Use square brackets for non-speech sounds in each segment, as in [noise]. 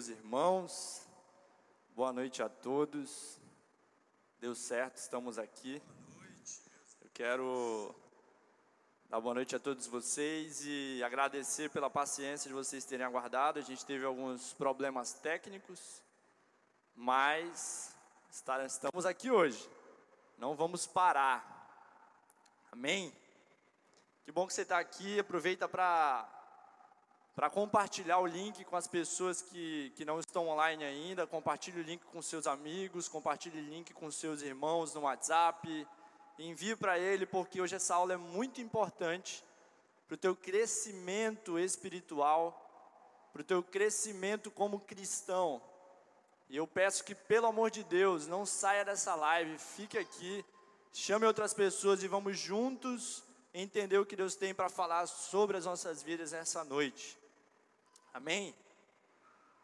meus irmãos. Boa noite a todos. Deu certo, estamos aqui. Eu quero dar boa noite a todos vocês e agradecer pela paciência de vocês terem aguardado. A gente teve alguns problemas técnicos, mas estamos aqui hoje. Não vamos parar. Amém? Que bom que você está aqui. Aproveita para para compartilhar o link com as pessoas que, que não estão online ainda. Compartilhe o link com seus amigos, compartilhe o link com seus irmãos no WhatsApp. Envie para ele, porque hoje essa aula é muito importante para o teu crescimento espiritual, para o teu crescimento como cristão. E eu peço que, pelo amor de Deus, não saia dessa live, fique aqui, chame outras pessoas e vamos juntos entender o que Deus tem para falar sobre as nossas vidas nessa noite. Amém?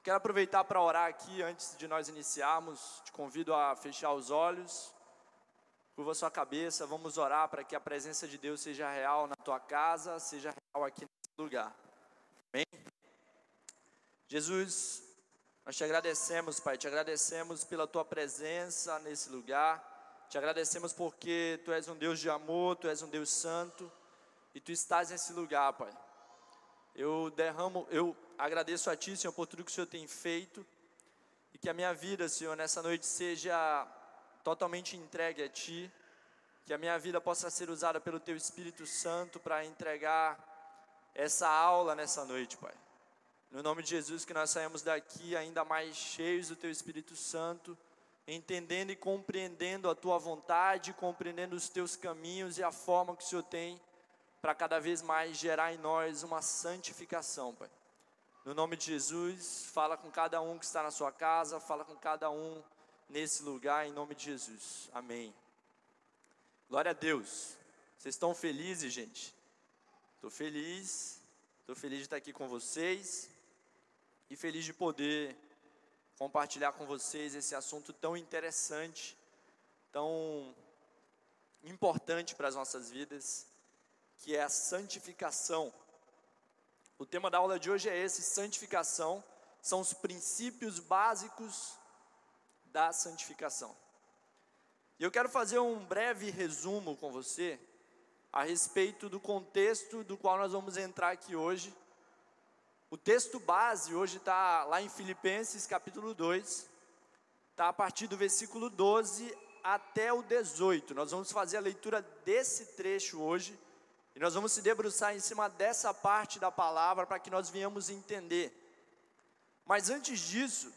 Quero aproveitar para orar aqui antes de nós iniciarmos. Te convido a fechar os olhos, curva sua cabeça. Vamos orar para que a presença de Deus seja real na tua casa, seja real aqui nesse lugar. Amém? Jesus, nós te agradecemos, Pai, te agradecemos pela tua presença nesse lugar. Te agradecemos porque Tu és um Deus de amor, Tu és um Deus santo e Tu estás nesse lugar, Pai. Eu derramo, eu agradeço a Ti, Senhor, por tudo que o Senhor tem feito e que a minha vida, Senhor, nessa noite seja totalmente entregue a Ti, que a minha vida possa ser usada pelo Teu Espírito Santo para entregar essa aula nessa noite, Pai. No nome de Jesus, que nós saímos daqui ainda mais cheios do Teu Espírito Santo entendendo e compreendendo a tua vontade, compreendendo os teus caminhos e a forma que o Senhor tem para cada vez mais gerar em nós uma santificação, Pai. No nome de Jesus, fala com cada um que está na sua casa, fala com cada um nesse lugar, em nome de Jesus. Amém. Glória a Deus. Vocês estão felizes, gente? Estou feliz, estou feliz de estar aqui com vocês e feliz de poder compartilhar com vocês esse assunto tão interessante, tão importante para as nossas vidas, que é a santificação. O tema da aula de hoje é esse: santificação, são os princípios básicos da santificação. E eu quero fazer um breve resumo com você a respeito do contexto do qual nós vamos entrar aqui hoje o texto base hoje está lá em Filipenses capítulo 2, está a partir do versículo 12 até o 18. Nós vamos fazer a leitura desse trecho hoje e nós vamos se debruçar em cima dessa parte da palavra para que nós venhamos entender. Mas antes disso,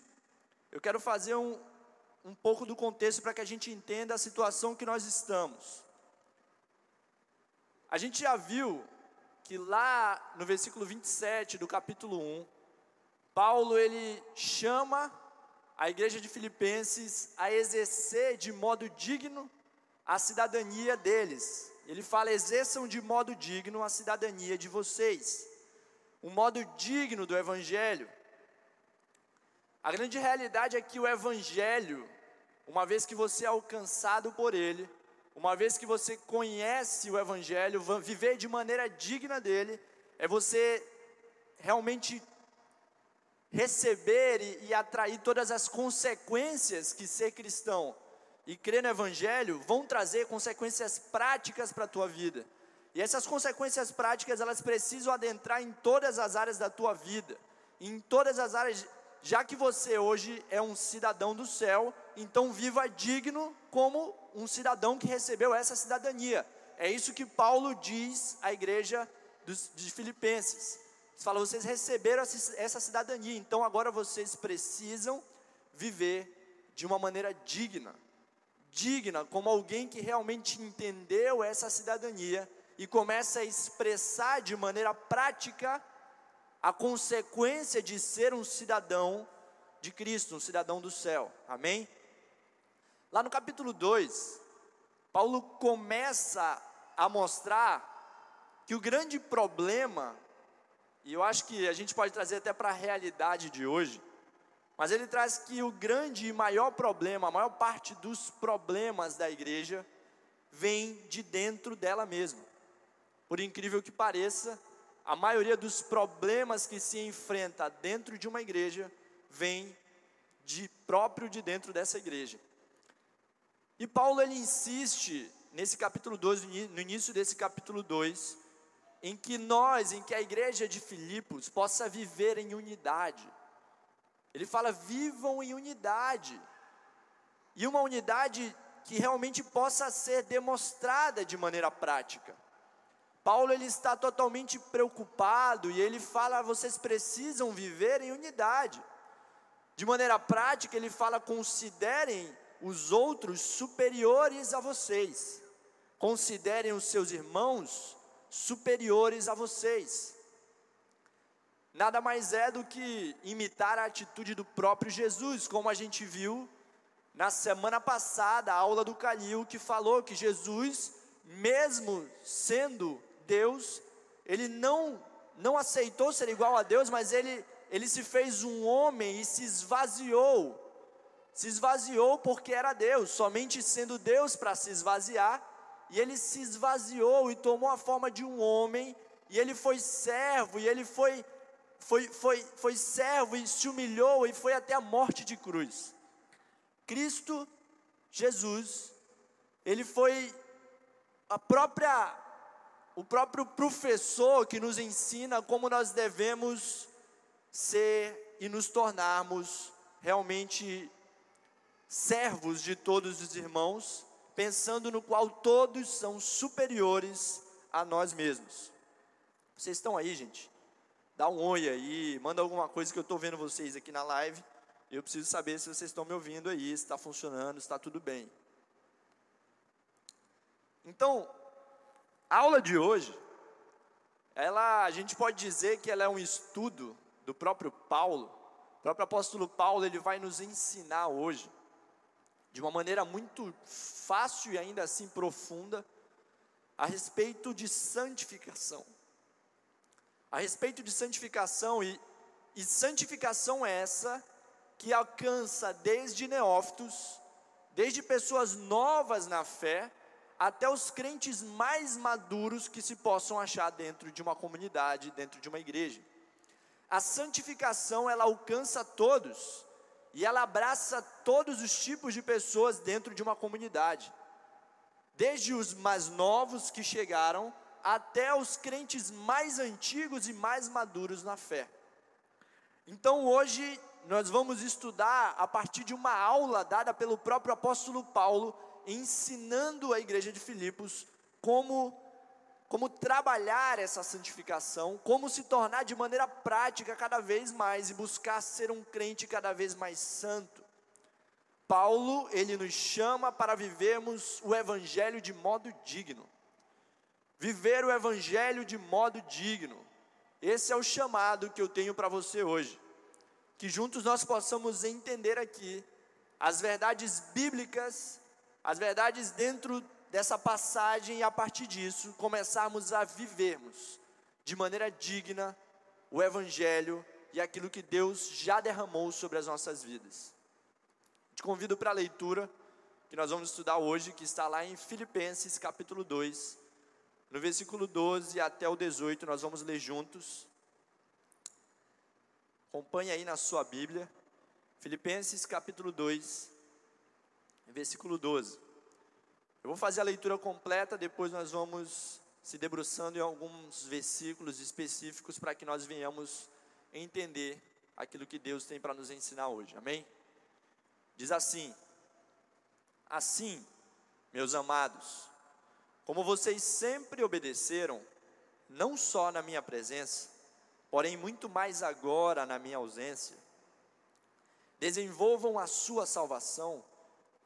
eu quero fazer um, um pouco do contexto para que a gente entenda a situação que nós estamos. A gente já viu que lá no versículo 27 do capítulo 1, Paulo ele chama a igreja de Filipenses a exercer de modo digno a cidadania deles. Ele fala: exerçam de modo digno a cidadania de vocês, um modo digno do Evangelho. A grande realidade é que o Evangelho, uma vez que você é alcançado por ele, uma vez que você conhece o Evangelho, viver de maneira digna dele, é você realmente receber e, e, atrair todas as consequências que ser cristão e crer no Evangelho vão trazer consequências práticas para a tua vida. E essas consequências práticas, elas precisam adentrar em todas as áreas da tua vida, em todas as áreas, já que você hoje é um cidadão do céu, então viva digno como um cidadão que recebeu essa cidadania. É isso que Paulo diz à igreja dos, de Filipenses. Ele fala: vocês receberam essa cidadania, então agora vocês precisam viver de uma maneira digna. Digna, como alguém que realmente entendeu essa cidadania e começa a expressar de maneira prática a consequência de ser um cidadão de Cristo, um cidadão do céu. Amém? Lá no capítulo 2, Paulo começa a mostrar que o grande problema, e eu acho que a gente pode trazer até para a realidade de hoje, mas ele traz que o grande e maior problema, a maior parte dos problemas da igreja, vem de dentro dela mesma. Por incrível que pareça, a maioria dos problemas que se enfrenta dentro de uma igreja vem de próprio de dentro dessa igreja. E Paulo ele insiste nesse capítulo 2, no início desse capítulo 2, em que nós, em que a igreja de Filipos possa viver em unidade. Ele fala: vivam em unidade. E uma unidade que realmente possa ser demonstrada de maneira prática. Paulo ele está totalmente preocupado e ele fala: vocês precisam viver em unidade. De maneira prática, ele fala: considerem os outros superiores a vocês, considerem os seus irmãos superiores a vocês. Nada mais é do que imitar a atitude do próprio Jesus, como a gente viu na semana passada, a aula do Calil, que falou que Jesus, mesmo sendo Deus, ele não, não aceitou ser igual a Deus, mas ele, ele se fez um homem e se esvaziou. Se esvaziou porque era Deus, somente sendo Deus para se esvaziar, e ele se esvaziou e tomou a forma de um homem, e ele foi servo, e ele foi, foi, foi, foi servo e se humilhou e foi até a morte de cruz. Cristo Jesus, ele foi a própria o próprio professor que nos ensina como nós devemos ser e nos tornarmos realmente servos de todos os irmãos, pensando no qual todos são superiores a nós mesmos. Vocês estão aí, gente? Dá um oi aí, manda alguma coisa que eu estou vendo vocês aqui na live. Eu preciso saber se vocês estão me ouvindo aí, se está funcionando, se está tudo bem. Então, a aula de hoje, ela, a gente pode dizer que ela é um estudo do próprio Paulo. O próprio apóstolo Paulo, ele vai nos ensinar hoje, de uma maneira muito fácil e ainda assim profunda, a respeito de santificação. A respeito de santificação, e, e santificação é essa que alcança desde neófitos, desde pessoas novas na fé, até os crentes mais maduros que se possam achar dentro de uma comunidade, dentro de uma igreja. A santificação ela alcança todos e ela abraça todos os tipos de pessoas dentro de uma comunidade, desde os mais novos que chegaram até os crentes mais antigos e mais maduros na fé. Então hoje nós vamos estudar a partir de uma aula dada pelo próprio apóstolo Paulo ensinando a igreja de Filipos como como trabalhar essa santificação, como se tornar de maneira prática cada vez mais e buscar ser um crente cada vez mais santo. Paulo, ele nos chama para vivermos o evangelho de modo digno. Viver o evangelho de modo digno. Esse é o chamado que eu tenho para você hoje. Que juntos nós possamos entender aqui as verdades bíblicas as verdades dentro dessa passagem e a partir disso começarmos a vivermos de maneira digna o Evangelho e aquilo que Deus já derramou sobre as nossas vidas. Te convido para a leitura que nós vamos estudar hoje, que está lá em Filipenses capítulo 2, no versículo 12 até o 18, nós vamos ler juntos. Acompanhe aí na sua Bíblia, Filipenses capítulo 2, versículo 12. Eu vou fazer a leitura completa, depois nós vamos se debruçando em alguns versículos específicos para que nós venhamos entender aquilo que Deus tem para nos ensinar hoje. Amém? Diz assim: Assim, meus amados, como vocês sempre obedeceram, não só na minha presença, porém muito mais agora na minha ausência, desenvolvam a sua salvação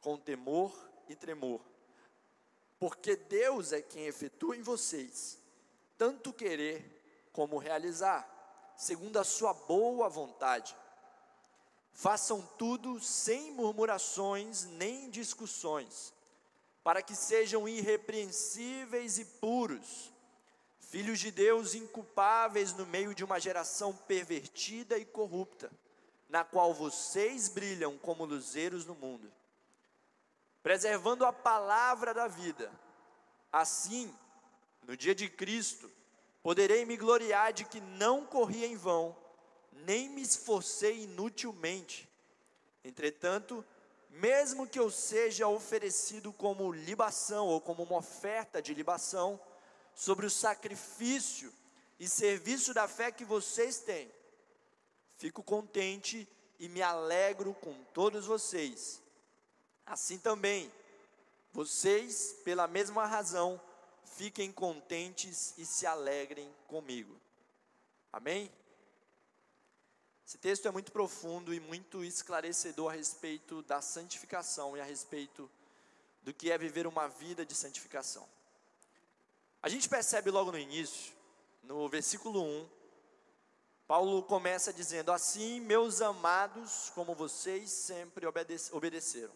com temor e tremor, porque Deus é quem efetua em vocês, tanto querer como realizar, segundo a sua boa vontade. Façam tudo sem murmurações nem discussões, para que sejam irrepreensíveis e puros, filhos de Deus inculpáveis no meio de uma geração pervertida e corrupta, na qual vocês brilham como luzeiros no mundo preservando a palavra da vida. Assim, no dia de Cristo, poderei me gloriar de que não corri em vão, nem me esforcei inutilmente. Entretanto, mesmo que eu seja oferecido como libação ou como uma oferta de libação, sobre o sacrifício e serviço da fé que vocês têm, fico contente e me alegro com todos vocês. Assim também, vocês, pela mesma razão, fiquem contentes e se alegrem comigo. Amém? Esse texto é muito profundo e muito esclarecedor a respeito da santificação e a respeito do que é viver uma vida de santificação. A gente percebe logo no início, no versículo 1, Paulo começa dizendo: Assim, meus amados, como vocês sempre obedeceram.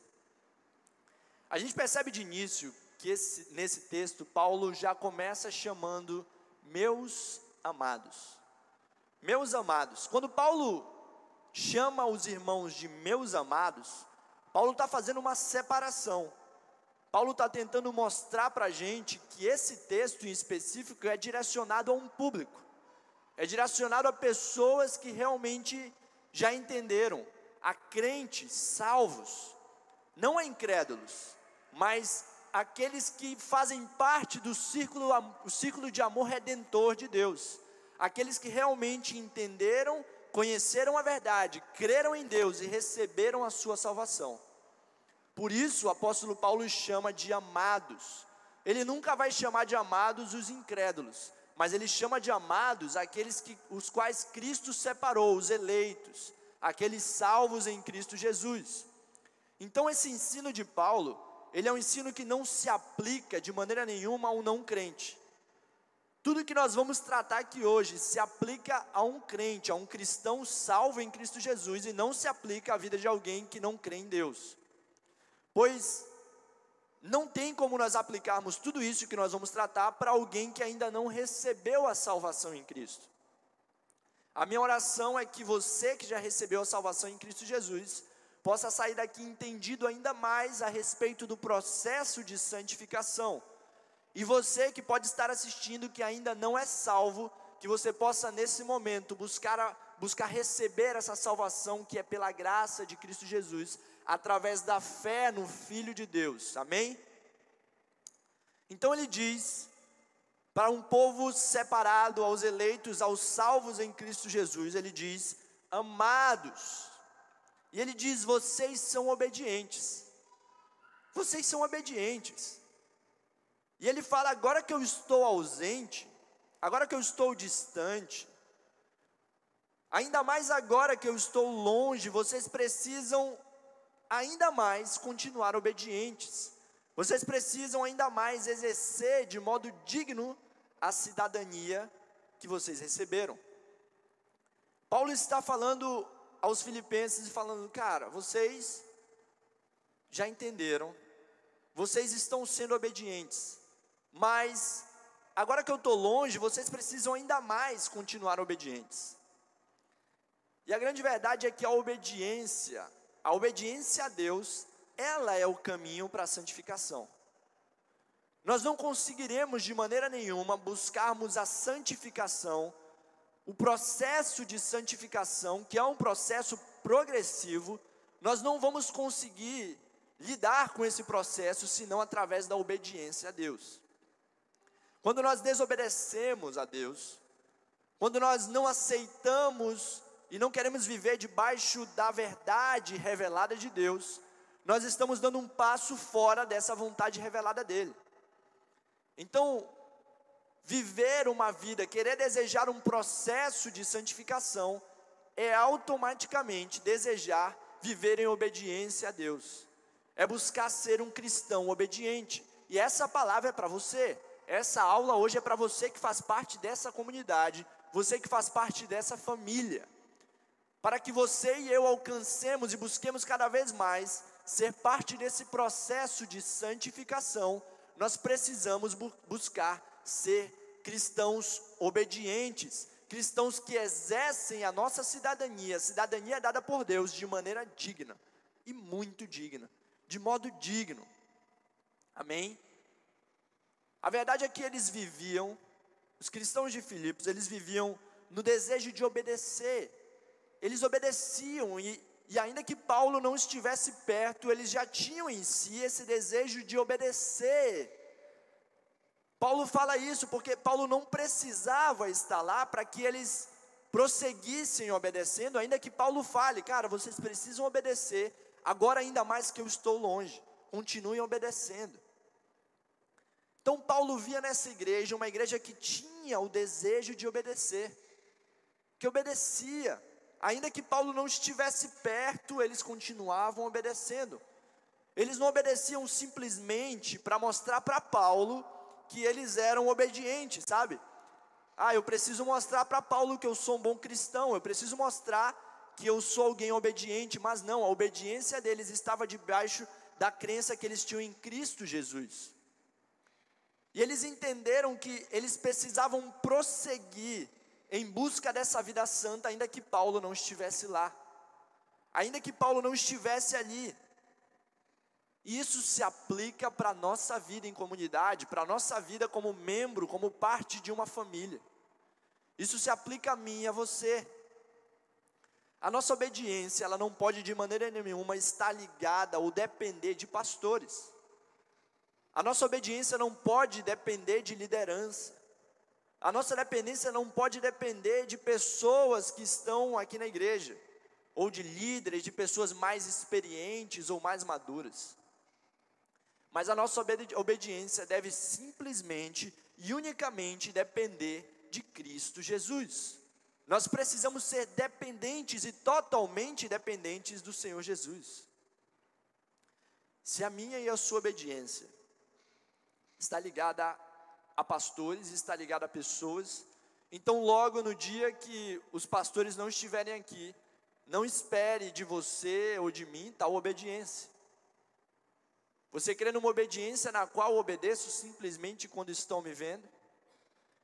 A gente percebe de início que esse, nesse texto, Paulo já começa chamando meus amados. Meus amados. Quando Paulo chama os irmãos de meus amados, Paulo está fazendo uma separação. Paulo está tentando mostrar para a gente que esse texto em específico é direcionado a um público, é direcionado a pessoas que realmente já entenderam, a crentes salvos, não a incrédulos, mas aqueles que fazem parte do círculo, o círculo de amor redentor de Deus aqueles que realmente entenderam, conheceram a verdade, creram em Deus e receberam a sua salvação. Por isso o apóstolo Paulo chama de amados. Ele nunca vai chamar de amados os incrédulos, mas ele chama de amados aqueles que, os quais Cristo separou, os eleitos, aqueles salvos em Cristo Jesus. Então esse ensino de Paulo, ele é um ensino que não se aplica de maneira nenhuma ao não crente. Tudo que nós vamos tratar aqui hoje se aplica a um crente, a um cristão salvo em Cristo Jesus e não se aplica à vida de alguém que não crê em Deus. Pois não tem como nós aplicarmos tudo isso que nós vamos tratar para alguém que ainda não recebeu a salvação em Cristo. A minha oração é que você que já recebeu a salvação em Cristo Jesus possa sair daqui entendido ainda mais a respeito do processo de santificação e você que pode estar assistindo que ainda não é salvo, que você possa nesse momento buscar, buscar receber essa salvação que é pela graça de Cristo Jesus, através da fé no Filho de Deus, amém? Então ele diz, para um povo separado, aos eleitos, aos salvos em Cristo Jesus, ele diz, amados, e ele diz, vocês são obedientes, vocês são obedientes, e ele fala: agora que eu estou ausente, agora que eu estou distante, ainda mais agora que eu estou longe, vocês precisam ainda mais continuar obedientes. Vocês precisam ainda mais exercer de modo digno a cidadania que vocês receberam. Paulo está falando aos filipenses e falando, cara, vocês já entenderam, vocês estão sendo obedientes, mas agora que eu estou longe, vocês precisam ainda mais continuar obedientes. E a grande verdade é que a obediência, a obediência a Deus, ela é o caminho para a santificação. Nós não conseguiremos de maneira nenhuma buscarmos a santificação, o processo de santificação, que é um processo progressivo, nós não vamos conseguir lidar com esse processo senão através da obediência a Deus. Quando nós desobedecemos a Deus, quando nós não aceitamos e não queremos viver debaixo da verdade revelada de Deus, nós estamos dando um passo fora dessa vontade revelada dele. Então, viver uma vida, querer desejar um processo de santificação, é automaticamente desejar viver em obediência a Deus, é buscar ser um cristão obediente, e essa palavra é para você. Essa aula hoje é para você que faz parte dessa comunidade, você que faz parte dessa família. Para que você e eu alcancemos e busquemos cada vez mais ser parte desse processo de santificação, nós precisamos bu buscar ser cristãos obedientes, cristãos que exercem a nossa cidadania, cidadania dada por Deus de maneira digna e muito digna, de modo digno. Amém? A verdade é que eles viviam, os cristãos de Filipos, eles viviam no desejo de obedecer, eles obedeciam e, e ainda que Paulo não estivesse perto, eles já tinham em si esse desejo de obedecer. Paulo fala isso porque Paulo não precisava estar lá para que eles prosseguissem obedecendo, ainda que Paulo fale, cara, vocês precisam obedecer, agora ainda mais que eu estou longe, continuem obedecendo. Então Paulo via nessa igreja uma igreja que tinha o desejo de obedecer, que obedecia, ainda que Paulo não estivesse perto, eles continuavam obedecendo. Eles não obedeciam simplesmente para mostrar para Paulo que eles eram obedientes, sabe? Ah, eu preciso mostrar para Paulo que eu sou um bom cristão, eu preciso mostrar que eu sou alguém obediente, mas não, a obediência deles estava debaixo da crença que eles tinham em Cristo Jesus. E eles entenderam que eles precisavam prosseguir em busca dessa vida santa, ainda que Paulo não estivesse lá, ainda que Paulo não estivesse ali. Isso se aplica para a nossa vida em comunidade, para a nossa vida como membro, como parte de uma família. Isso se aplica a mim e a você. A nossa obediência, ela não pode de maneira nenhuma estar ligada ou depender de pastores. A nossa obediência não pode depender de liderança. A nossa dependência não pode depender de pessoas que estão aqui na igreja, ou de líderes, de pessoas mais experientes ou mais maduras. Mas a nossa obediência deve simplesmente e unicamente depender de Cristo Jesus. Nós precisamos ser dependentes e totalmente dependentes do Senhor Jesus. Se a minha e a sua obediência está ligada a, pastores, está ligada a pessoas, então logo no dia que os pastores não estiverem aqui, não espere de você ou de mim tal obediência. Você crê numa obediência na qual obedeço simplesmente quando estão me vendo?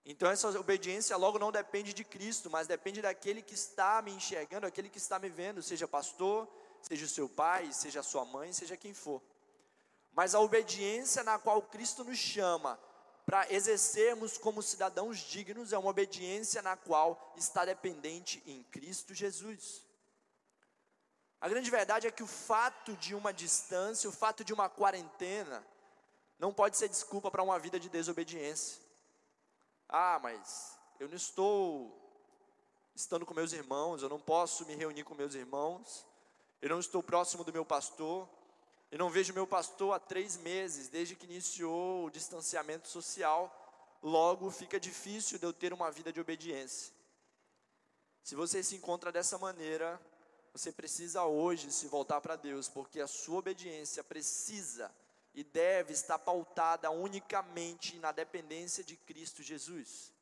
Então essa obediência logo não depende de Cristo, mas depende daquele que está me enxergando, aquele que está me vendo, seja pastor, seja o seu pai, seja a sua mãe, seja quem for. Mas a obediência na qual Cristo nos chama para exercermos como cidadãos dignos é uma obediência na qual está dependente em Cristo Jesus. A grande verdade é que o fato de uma distância, o fato de uma quarentena, não pode ser desculpa para uma vida de desobediência. Ah, mas eu não estou estando com meus irmãos, eu não posso me reunir com meus irmãos, eu não estou próximo do meu pastor, eu não vejo meu pastor há três meses, desde que iniciou o distanciamento social, logo fica difícil de eu ter uma vida de obediência. Se você se encontra dessa maneira, você precisa hoje se voltar para Deus, porque a sua obediência precisa e deve estar pautada unicamente na dependência de Cristo Jesus.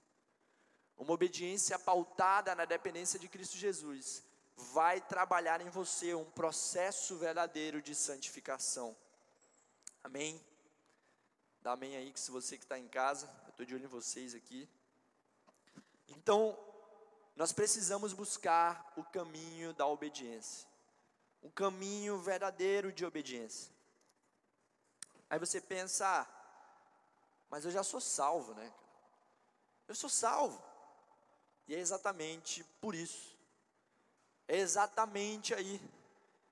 Uma obediência pautada na dependência de Cristo Jesus vai trabalhar em você um processo verdadeiro de santificação. Amém? Dá amém aí que se você que está em casa, eu estou de olho em vocês aqui. Então, nós precisamos buscar o caminho da obediência, um caminho verdadeiro de obediência. Aí você pensa, ah, mas eu já sou salvo, né? Eu sou salvo. E é exatamente por isso. É exatamente aí.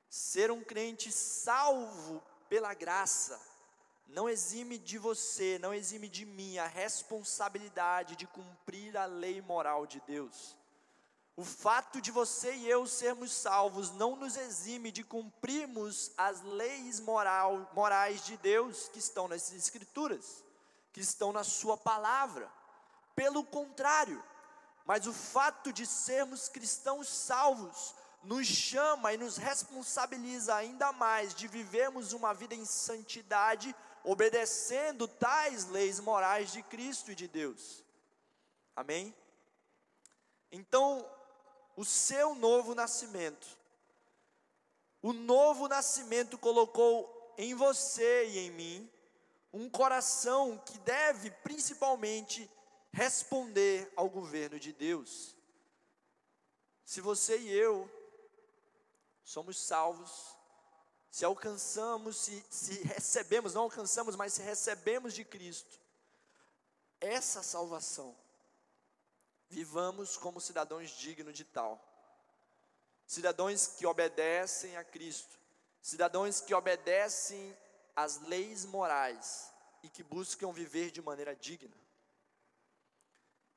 Ser um crente salvo pela graça não exime de você, não exime de mim a responsabilidade de cumprir a lei moral de Deus. O fato de você e eu sermos salvos não nos exime de cumprirmos as leis moral, morais de Deus que estão nas Escrituras, que estão na Sua palavra. Pelo contrário, mas o fato de sermos cristãos salvos nos chama e nos responsabiliza ainda mais de vivermos uma vida em santidade, obedecendo tais leis morais de Cristo e de Deus. Amém? Então, o seu novo nascimento. O novo nascimento colocou em você e em mim um coração que deve principalmente responder ao governo de Deus. Se você e eu somos salvos, se alcançamos, se, se recebemos, não alcançamos, mas se recebemos de Cristo, essa salvação Vivamos como cidadãos dignos de tal. cidadãos que obedecem a Cristo, cidadãos que obedecem às leis morais e que buscam viver de maneira digna.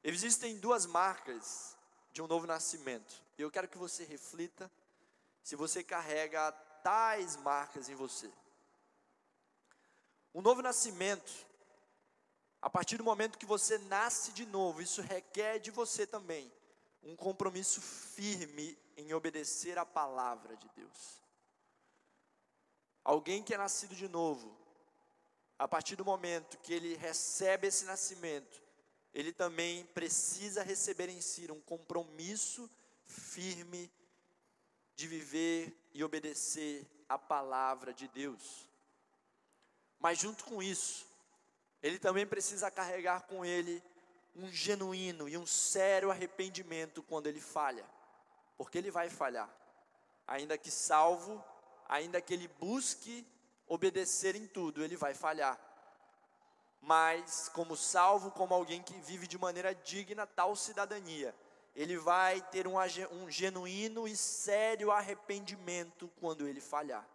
Existem duas marcas de um novo nascimento. Eu quero que você reflita se você carrega tais marcas em você. Um novo nascimento, a partir do momento que você nasce de novo, isso requer de você também um compromisso firme em obedecer a palavra de Deus. Alguém que é nascido de novo, a partir do momento que ele recebe esse nascimento, ele também precisa receber em si um compromisso firme de viver e obedecer a palavra de Deus. Mas junto com isso, ele também precisa carregar com ele um genuíno e um sério arrependimento quando ele falha, porque ele vai falhar, ainda que salvo, ainda que ele busque obedecer em tudo, ele vai falhar. Mas, como salvo, como alguém que vive de maneira digna tal cidadania, ele vai ter um, um genuíno e sério arrependimento quando ele falhar.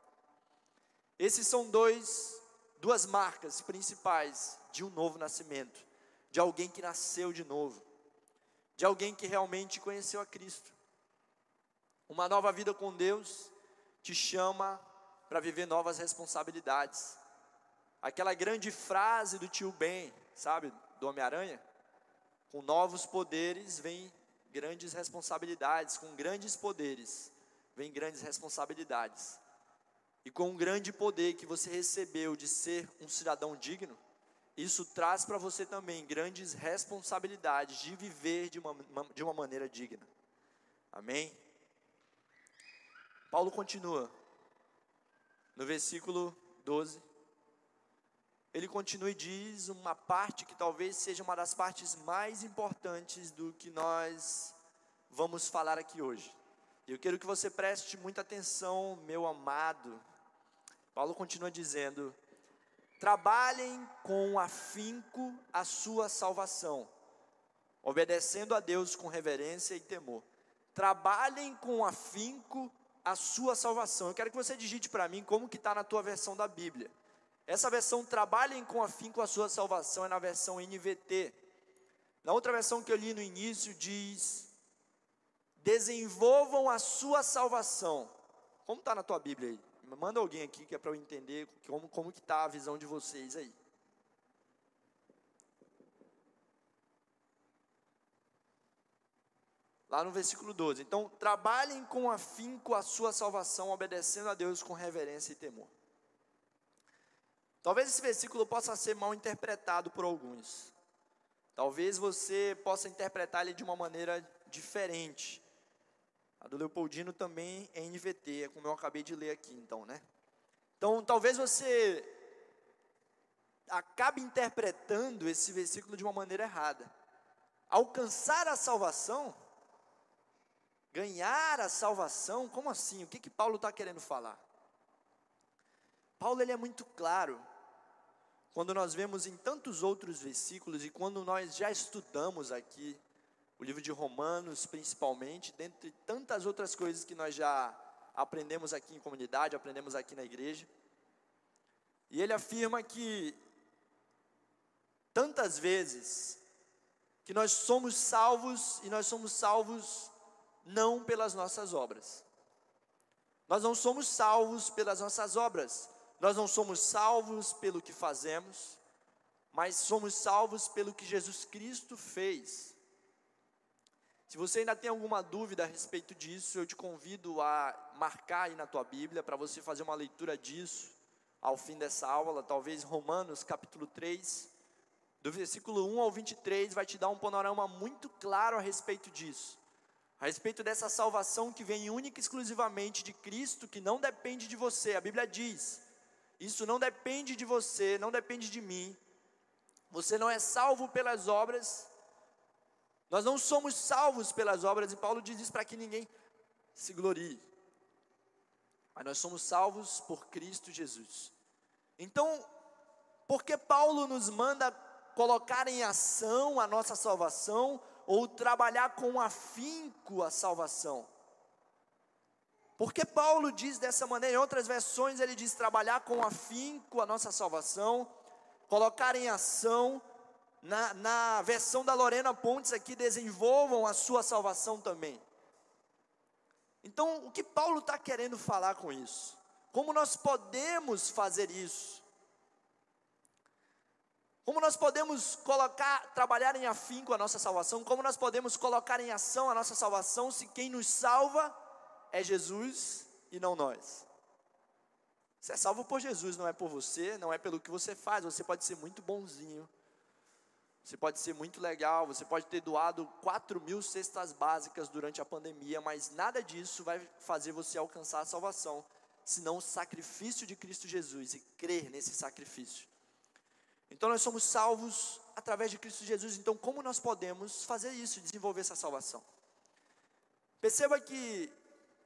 Esses são dois, duas marcas principais de um novo nascimento, de alguém que nasceu de novo, de alguém que realmente conheceu a Cristo. Uma nova vida com Deus te chama para viver novas responsabilidades. Aquela grande frase do tio Ben, sabe, do Homem-Aranha? Com novos poderes vem grandes responsabilidades, com grandes poderes, vem grandes responsabilidades. E com o grande poder que você recebeu de ser um cidadão digno, isso traz para você também grandes responsabilidades de viver de uma, de uma maneira digna. Amém? Paulo continua, no versículo 12, ele continua e diz uma parte que talvez seja uma das partes mais importantes do que nós vamos falar aqui hoje. Eu quero que você preste muita atenção, meu amado. Paulo continua dizendo: trabalhem com afinco a sua salvação, obedecendo a Deus com reverência e temor. Trabalhem com afinco a sua salvação. Eu quero que você digite para mim como que está na tua versão da Bíblia. Essa versão trabalhem com afinco a sua salvação é na versão NVT. Na outra versão que eu li no início diz: desenvolvam a sua salvação. Como está na tua Bíblia aí? Manda alguém aqui que é para eu entender como, como que está a visão de vocês aí. Lá no versículo 12. Então, trabalhem com afinco a sua salvação, obedecendo a Deus com reverência e temor. Talvez esse versículo possa ser mal interpretado por alguns. Talvez você possa interpretar ele de uma maneira diferente. A do Leopoldino também é NVT, é como eu acabei de ler aqui, então, né? Então, talvez você acabe interpretando esse versículo de uma maneira errada. Alcançar a salvação, ganhar a salvação, como assim? O que que Paulo está querendo falar? Paulo ele é muito claro quando nós vemos em tantos outros versículos e quando nós já estudamos aqui o livro de Romanos, principalmente, dentre tantas outras coisas que nós já aprendemos aqui em comunidade, aprendemos aqui na igreja. E ele afirma que tantas vezes que nós somos salvos e nós somos salvos não pelas nossas obras. Nós não somos salvos pelas nossas obras, nós não somos salvos pelo que fazemos, mas somos salvos pelo que Jesus Cristo fez. Se você ainda tem alguma dúvida a respeito disso, eu te convido a marcar aí na tua Bíblia para você fazer uma leitura disso ao fim dessa aula, talvez Romanos capítulo 3, do versículo 1 ao 23, vai te dar um panorama muito claro a respeito disso. A respeito dessa salvação que vem única e exclusivamente de Cristo, que não depende de você. A Bíblia diz: isso não depende de você, não depende de mim. Você não é salvo pelas obras. Nós não somos salvos pelas obras, e Paulo diz isso para que ninguém se glorie. Mas nós somos salvos por Cristo Jesus. Então, por que Paulo nos manda colocar em ação a nossa salvação ou trabalhar com afinco a salvação? Porque Paulo diz dessa maneira, em outras versões ele diz trabalhar com afinco a nossa salvação, colocar em ação, na, na versão da Lorena Pontes aqui, desenvolvam a sua salvação também. Então, o que Paulo está querendo falar com isso? Como nós podemos fazer isso? Como nós podemos colocar, trabalhar em afinco a nossa salvação? Como nós podemos colocar em ação a nossa salvação se quem nos salva é Jesus e não nós? Você é salvo por Jesus, não é por você, não é pelo que você faz. Você pode ser muito bonzinho, você pode ser muito legal, você pode ter doado 4 mil cestas básicas durante a pandemia, mas nada disso vai fazer você alcançar a salvação, senão o sacrifício de Cristo Jesus e crer nesse sacrifício. Então nós somos salvos através de Cristo Jesus. Então, como nós podemos fazer isso, desenvolver essa salvação? Perceba que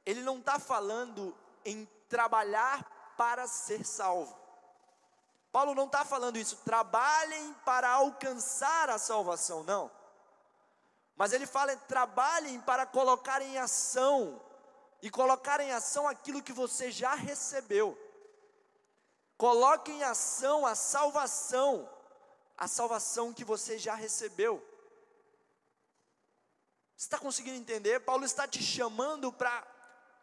ele não está falando em trabalhar para ser salvo. Paulo não está falando isso, trabalhem para alcançar a salvação, não. Mas ele fala, trabalhem para colocar em ação, e colocar em ação aquilo que você já recebeu. Coloque em ação a salvação, a salvação que você já recebeu. Você está conseguindo entender? Paulo está te chamando para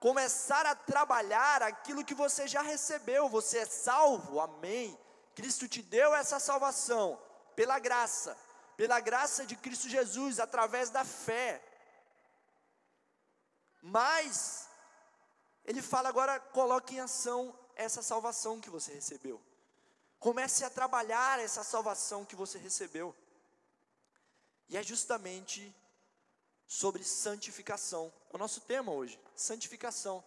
começar a trabalhar aquilo que você já recebeu. Você é salvo, amém. Cristo te deu essa salvação pela graça, pela graça de Cristo Jesus, através da fé. Mas, ele fala agora: coloque em ação essa salvação que você recebeu. Comece a trabalhar essa salvação que você recebeu. E é justamente sobre santificação. É o nosso tema hoje, santificação.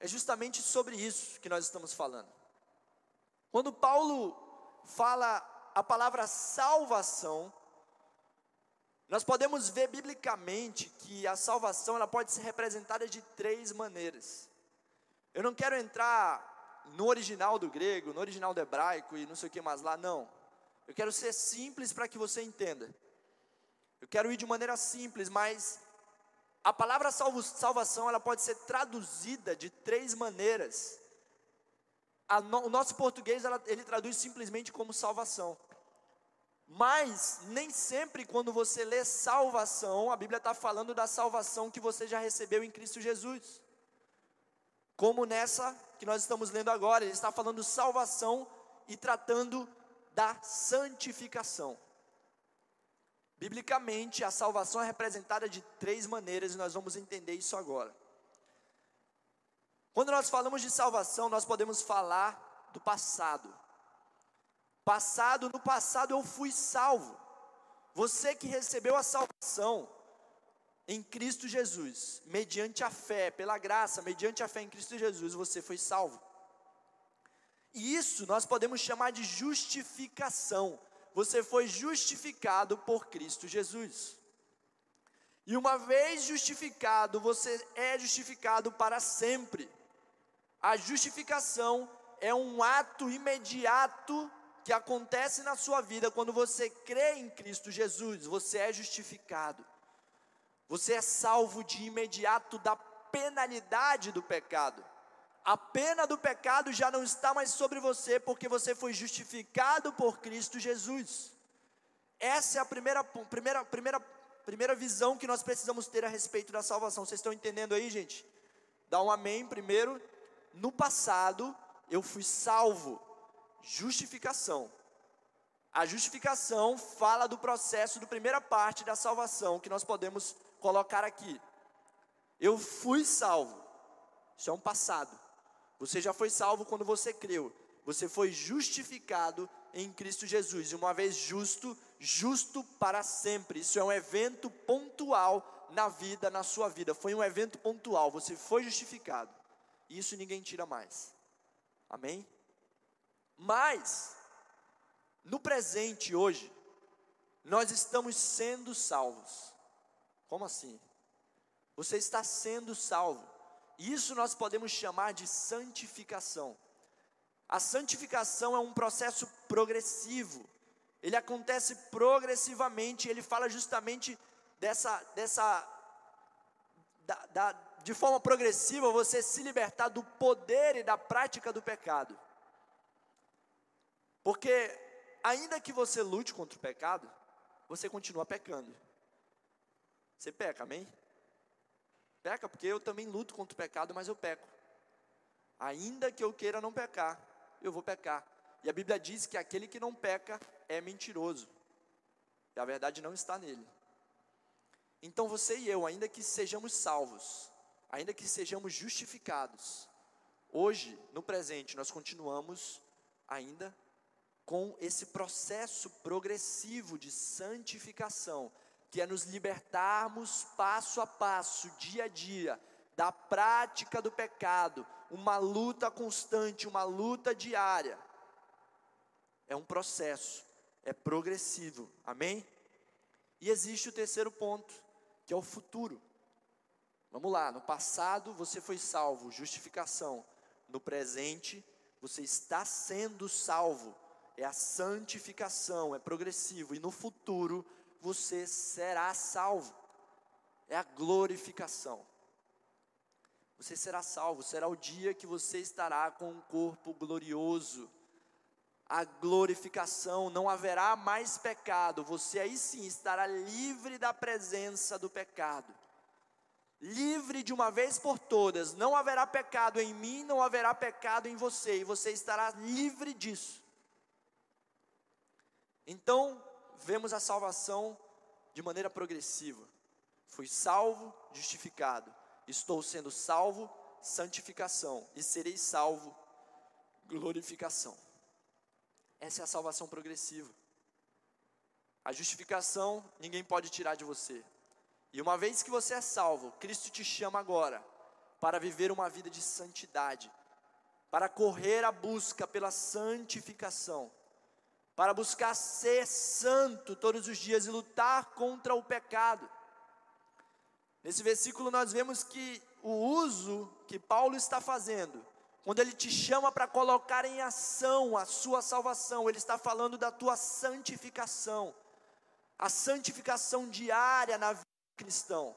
É justamente sobre isso que nós estamos falando. Quando Paulo fala a palavra salvação, nós podemos ver biblicamente que a salvação ela pode ser representada de três maneiras. Eu não quero entrar no original do grego, no original do hebraico e não sei o que mais lá, não. Eu quero ser simples para que você entenda. Eu quero ir de maneira simples, mas a palavra salvação ela pode ser traduzida de três maneiras no, o nosso português ela, ele traduz simplesmente como salvação. Mas nem sempre quando você lê salvação, a Bíblia está falando da salvação que você já recebeu em Cristo Jesus. Como nessa que nós estamos lendo agora, ele está falando salvação e tratando da santificação. Biblicamente, a salvação é representada de três maneiras e nós vamos entender isso agora. Quando nós falamos de salvação, nós podemos falar do passado. Passado, no passado eu fui salvo. Você que recebeu a salvação em Cristo Jesus, mediante a fé, pela graça, mediante a fé em Cristo Jesus, você foi salvo. E isso nós podemos chamar de justificação. Você foi justificado por Cristo Jesus. E uma vez justificado, você é justificado para sempre. A justificação é um ato imediato que acontece na sua vida quando você crê em Cristo Jesus, você é justificado. Você é salvo de imediato da penalidade do pecado. A pena do pecado já não está mais sobre você, porque você foi justificado por Cristo Jesus. Essa é a primeira, primeira, primeira, primeira visão que nós precisamos ter a respeito da salvação. Vocês estão entendendo aí, gente? Dá um amém primeiro no passado eu fui salvo. Justificação. A justificação fala do processo, da primeira parte da salvação que nós podemos colocar aqui. Eu fui salvo. Isso é um passado. Você já foi salvo quando você creu. Você foi justificado em Cristo Jesus. E uma vez justo, justo para sempre. Isso é um evento pontual na vida, na sua vida. Foi um evento pontual. Você foi justificado. E isso ninguém tira mais. Amém? Mas, no presente hoje, nós estamos sendo salvos. Como assim? Você está sendo salvo. Isso nós podemos chamar de santificação. A santificação é um processo progressivo. Ele acontece progressivamente, ele fala justamente dessa, dessa da, da, de forma progressiva, você se libertar do poder e da prática do pecado. Porque, ainda que você lute contra o pecado, você continua pecando. Você peca, amém? Peca, porque eu também luto contra o pecado, mas eu peco. Ainda que eu queira não pecar, eu vou pecar. E a Bíblia diz que aquele que não peca é mentiroso. E a verdade não está nele. Então você e eu, ainda que sejamos salvos, ainda que sejamos justificados, hoje, no presente, nós continuamos ainda com esse processo progressivo de santificação, que é nos libertarmos passo a passo, dia a dia, da prática do pecado, uma luta constante, uma luta diária. É um processo, é progressivo, amém? E existe o terceiro ponto, que é o futuro. Vamos lá, no passado você foi salvo, justificação. No presente você está sendo salvo, é a santificação, é progressivo. E no futuro você será salvo, é a glorificação. Você será salvo, será o dia que você estará com um corpo glorioso. A glorificação, não haverá mais pecado, você aí sim estará livre da presença do pecado. Livre de uma vez por todas, não haverá pecado em mim, não haverá pecado em você, e você estará livre disso. Então, vemos a salvação de maneira progressiva. Fui salvo, justificado estou sendo salvo, santificação, e serei salvo, glorificação. Essa é a salvação progressiva. A justificação ninguém pode tirar de você. E uma vez que você é salvo, Cristo te chama agora para viver uma vida de santidade, para correr a busca pela santificação, para buscar ser santo todos os dias e lutar contra o pecado. Nesse versículo nós vemos que o uso que Paulo está fazendo, quando ele te chama para colocar em ação a sua salvação, ele está falando da tua santificação, a santificação diária na vida cristão.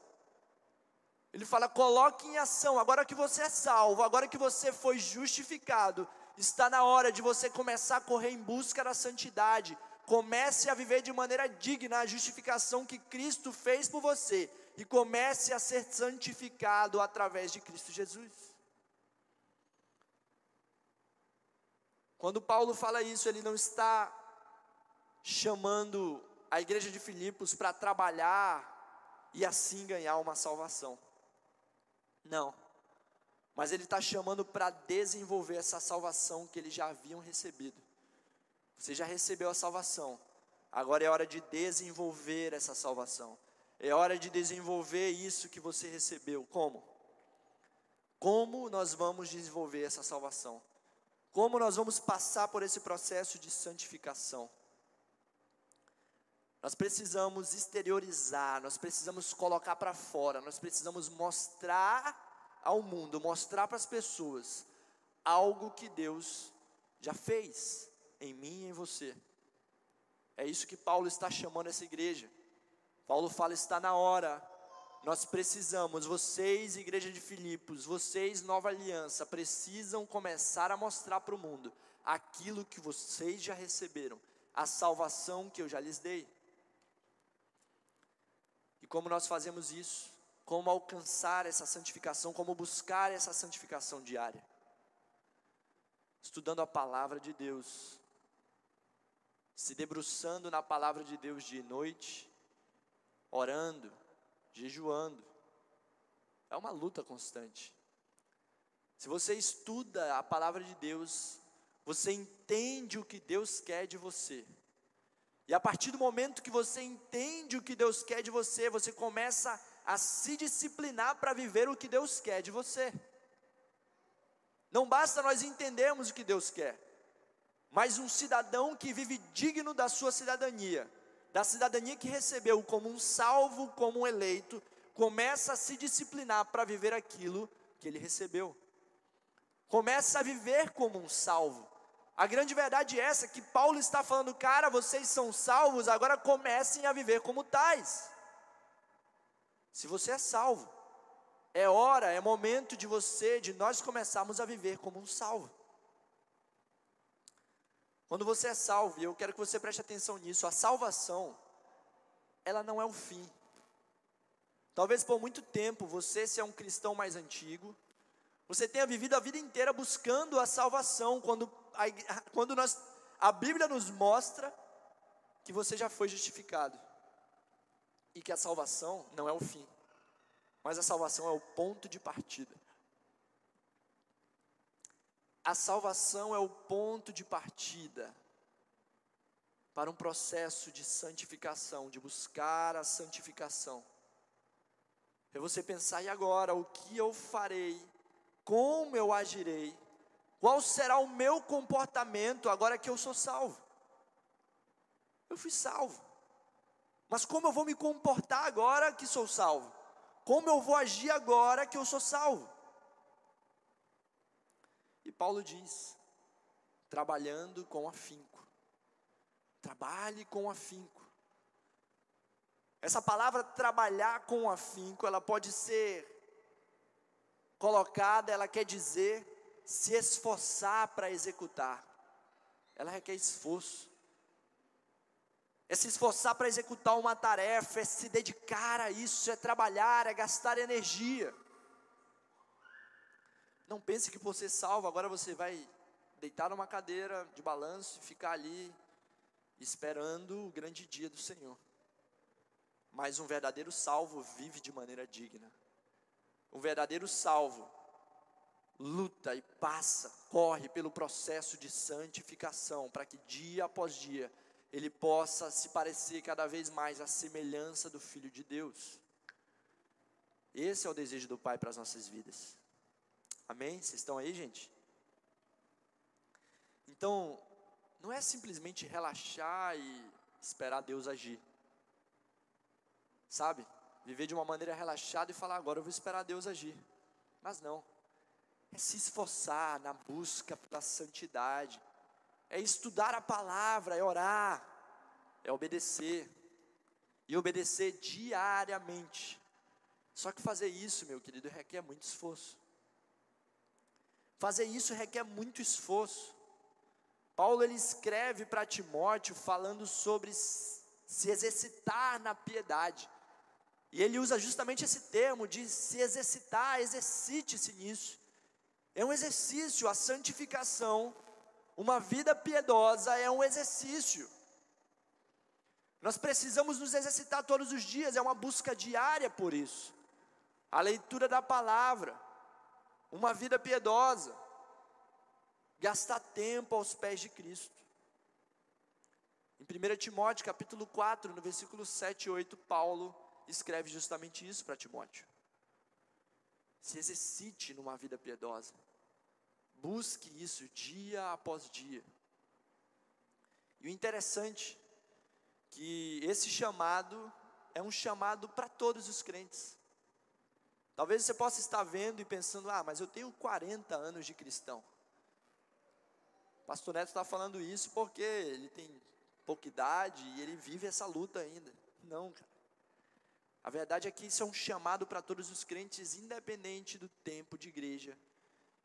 Ele fala: coloque em ação, agora que você é salvo, agora que você foi justificado, está na hora de você começar a correr em busca da santidade. Comece a viver de maneira digna a justificação que Cristo fez por você e comece a ser santificado através de Cristo Jesus. Quando Paulo fala isso, ele não está chamando a igreja de Filipos para trabalhar e assim ganhar uma salvação. Não. Mas ele está chamando para desenvolver essa salvação que eles já haviam recebido. Você já recebeu a salvação, agora é hora de desenvolver essa salvação. É hora de desenvolver isso que você recebeu. Como? Como nós vamos desenvolver essa salvação? Como nós vamos passar por esse processo de santificação? Nós precisamos exteriorizar, nós precisamos colocar para fora, nós precisamos mostrar ao mundo, mostrar para as pessoas algo que Deus já fez em mim e em você. É isso que Paulo está chamando essa igreja. Paulo fala: está na hora. Nós precisamos, vocês, igreja de Filipos, vocês, nova aliança, precisam começar a mostrar para o mundo aquilo que vocês já receberam, a salvação que eu já lhes dei. E como nós fazemos isso? Como alcançar essa santificação, como buscar essa santificação diária? Estudando a palavra de Deus, se debruçando na palavra de Deus de noite orando, jejuando. É uma luta constante. Se você estuda a palavra de Deus, você entende o que Deus quer de você. E a partir do momento que você entende o que Deus quer de você, você começa a se disciplinar para viver o que Deus quer de você. Não basta nós entendermos o que Deus quer, mas um cidadão que vive digno da sua cidadania, da cidadania que recebeu como um salvo, como um eleito, começa a se disciplinar para viver aquilo que ele recebeu. Começa a viver como um salvo. A grande verdade é essa que Paulo está falando, cara, vocês são salvos, agora comecem a viver como tais. Se você é salvo, É hora, é momento de você, de nós começarmos a viver como um salvo. Quando você é salvo, e eu quero que você preste atenção nisso, a salvação, ela não é o fim. Talvez por muito tempo você, se é um cristão mais antigo, você tenha vivido a vida inteira buscando a salvação, quando a, quando nós, a Bíblia nos mostra que você já foi justificado e que a salvação não é o fim, mas a salvação é o ponto de partida. A salvação é o ponto de partida para um processo de santificação, de buscar a santificação. É você pensar, e agora, o que eu farei? Como eu agirei? Qual será o meu comportamento agora que eu sou salvo? Eu fui salvo. Mas como eu vou me comportar agora que sou salvo? Como eu vou agir agora que eu sou salvo? E Paulo diz: trabalhando com afinco. Trabalhe com afinco. Essa palavra trabalhar com afinco, ela pode ser colocada, ela quer dizer se esforçar para executar. Ela requer esforço. É se esforçar para executar uma tarefa, é se dedicar a isso, é trabalhar, é gastar energia. Não pense que por ser salvo, agora você vai deitar numa cadeira de balanço e ficar ali esperando o grande dia do Senhor. Mas um verdadeiro salvo vive de maneira digna. Um verdadeiro salvo luta e passa, corre pelo processo de santificação, para que dia após dia ele possa se parecer cada vez mais à semelhança do Filho de Deus. Esse é o desejo do Pai para as nossas vidas. Amém? Vocês estão aí, gente? Então, não é simplesmente relaxar e esperar Deus agir sabe? Viver de uma maneira relaxada e falar, agora eu vou esperar Deus agir. Mas não. É se esforçar na busca pela santidade. É estudar a palavra, é orar, é obedecer. E obedecer diariamente. Só que fazer isso, meu querido, requer muito esforço. Fazer isso requer muito esforço. Paulo ele escreve para Timóteo falando sobre se exercitar na piedade. E ele usa justamente esse termo de se exercitar, exercite-se nisso. É um exercício, a santificação, uma vida piedosa é um exercício. Nós precisamos nos exercitar todos os dias, é uma busca diária por isso. A leitura da palavra, uma vida piedosa, gastar tempo aos pés de Cristo. Em 1 Timóteo capítulo 4, no versículo 7 e 8, Paulo escreve justamente isso para Timóteo. Se exercite numa vida piedosa. Busque isso dia após dia. E o interessante que esse chamado é um chamado para todos os crentes. Talvez você possa estar vendo e pensando: "Ah, mas eu tenho 40 anos de cristão". Pastor Neto está falando isso porque ele tem pouca idade e ele vive essa luta ainda. Não, cara. A verdade é que isso é um chamado para todos os crentes, independente do tempo de igreja,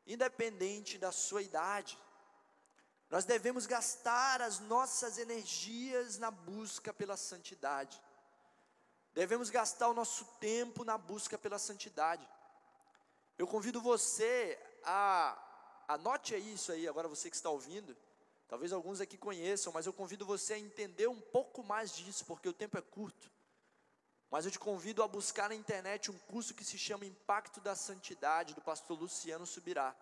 independente da sua idade. Nós devemos gastar as nossas energias na busca pela santidade. Devemos gastar o nosso tempo na busca pela santidade. Eu convido você a anote isso aí, agora você que está ouvindo. Talvez alguns aqui conheçam, mas eu convido você a entender um pouco mais disso, porque o tempo é curto. Mas eu te convido a buscar na internet um curso que se chama Impacto da Santidade, do pastor Luciano Subirá.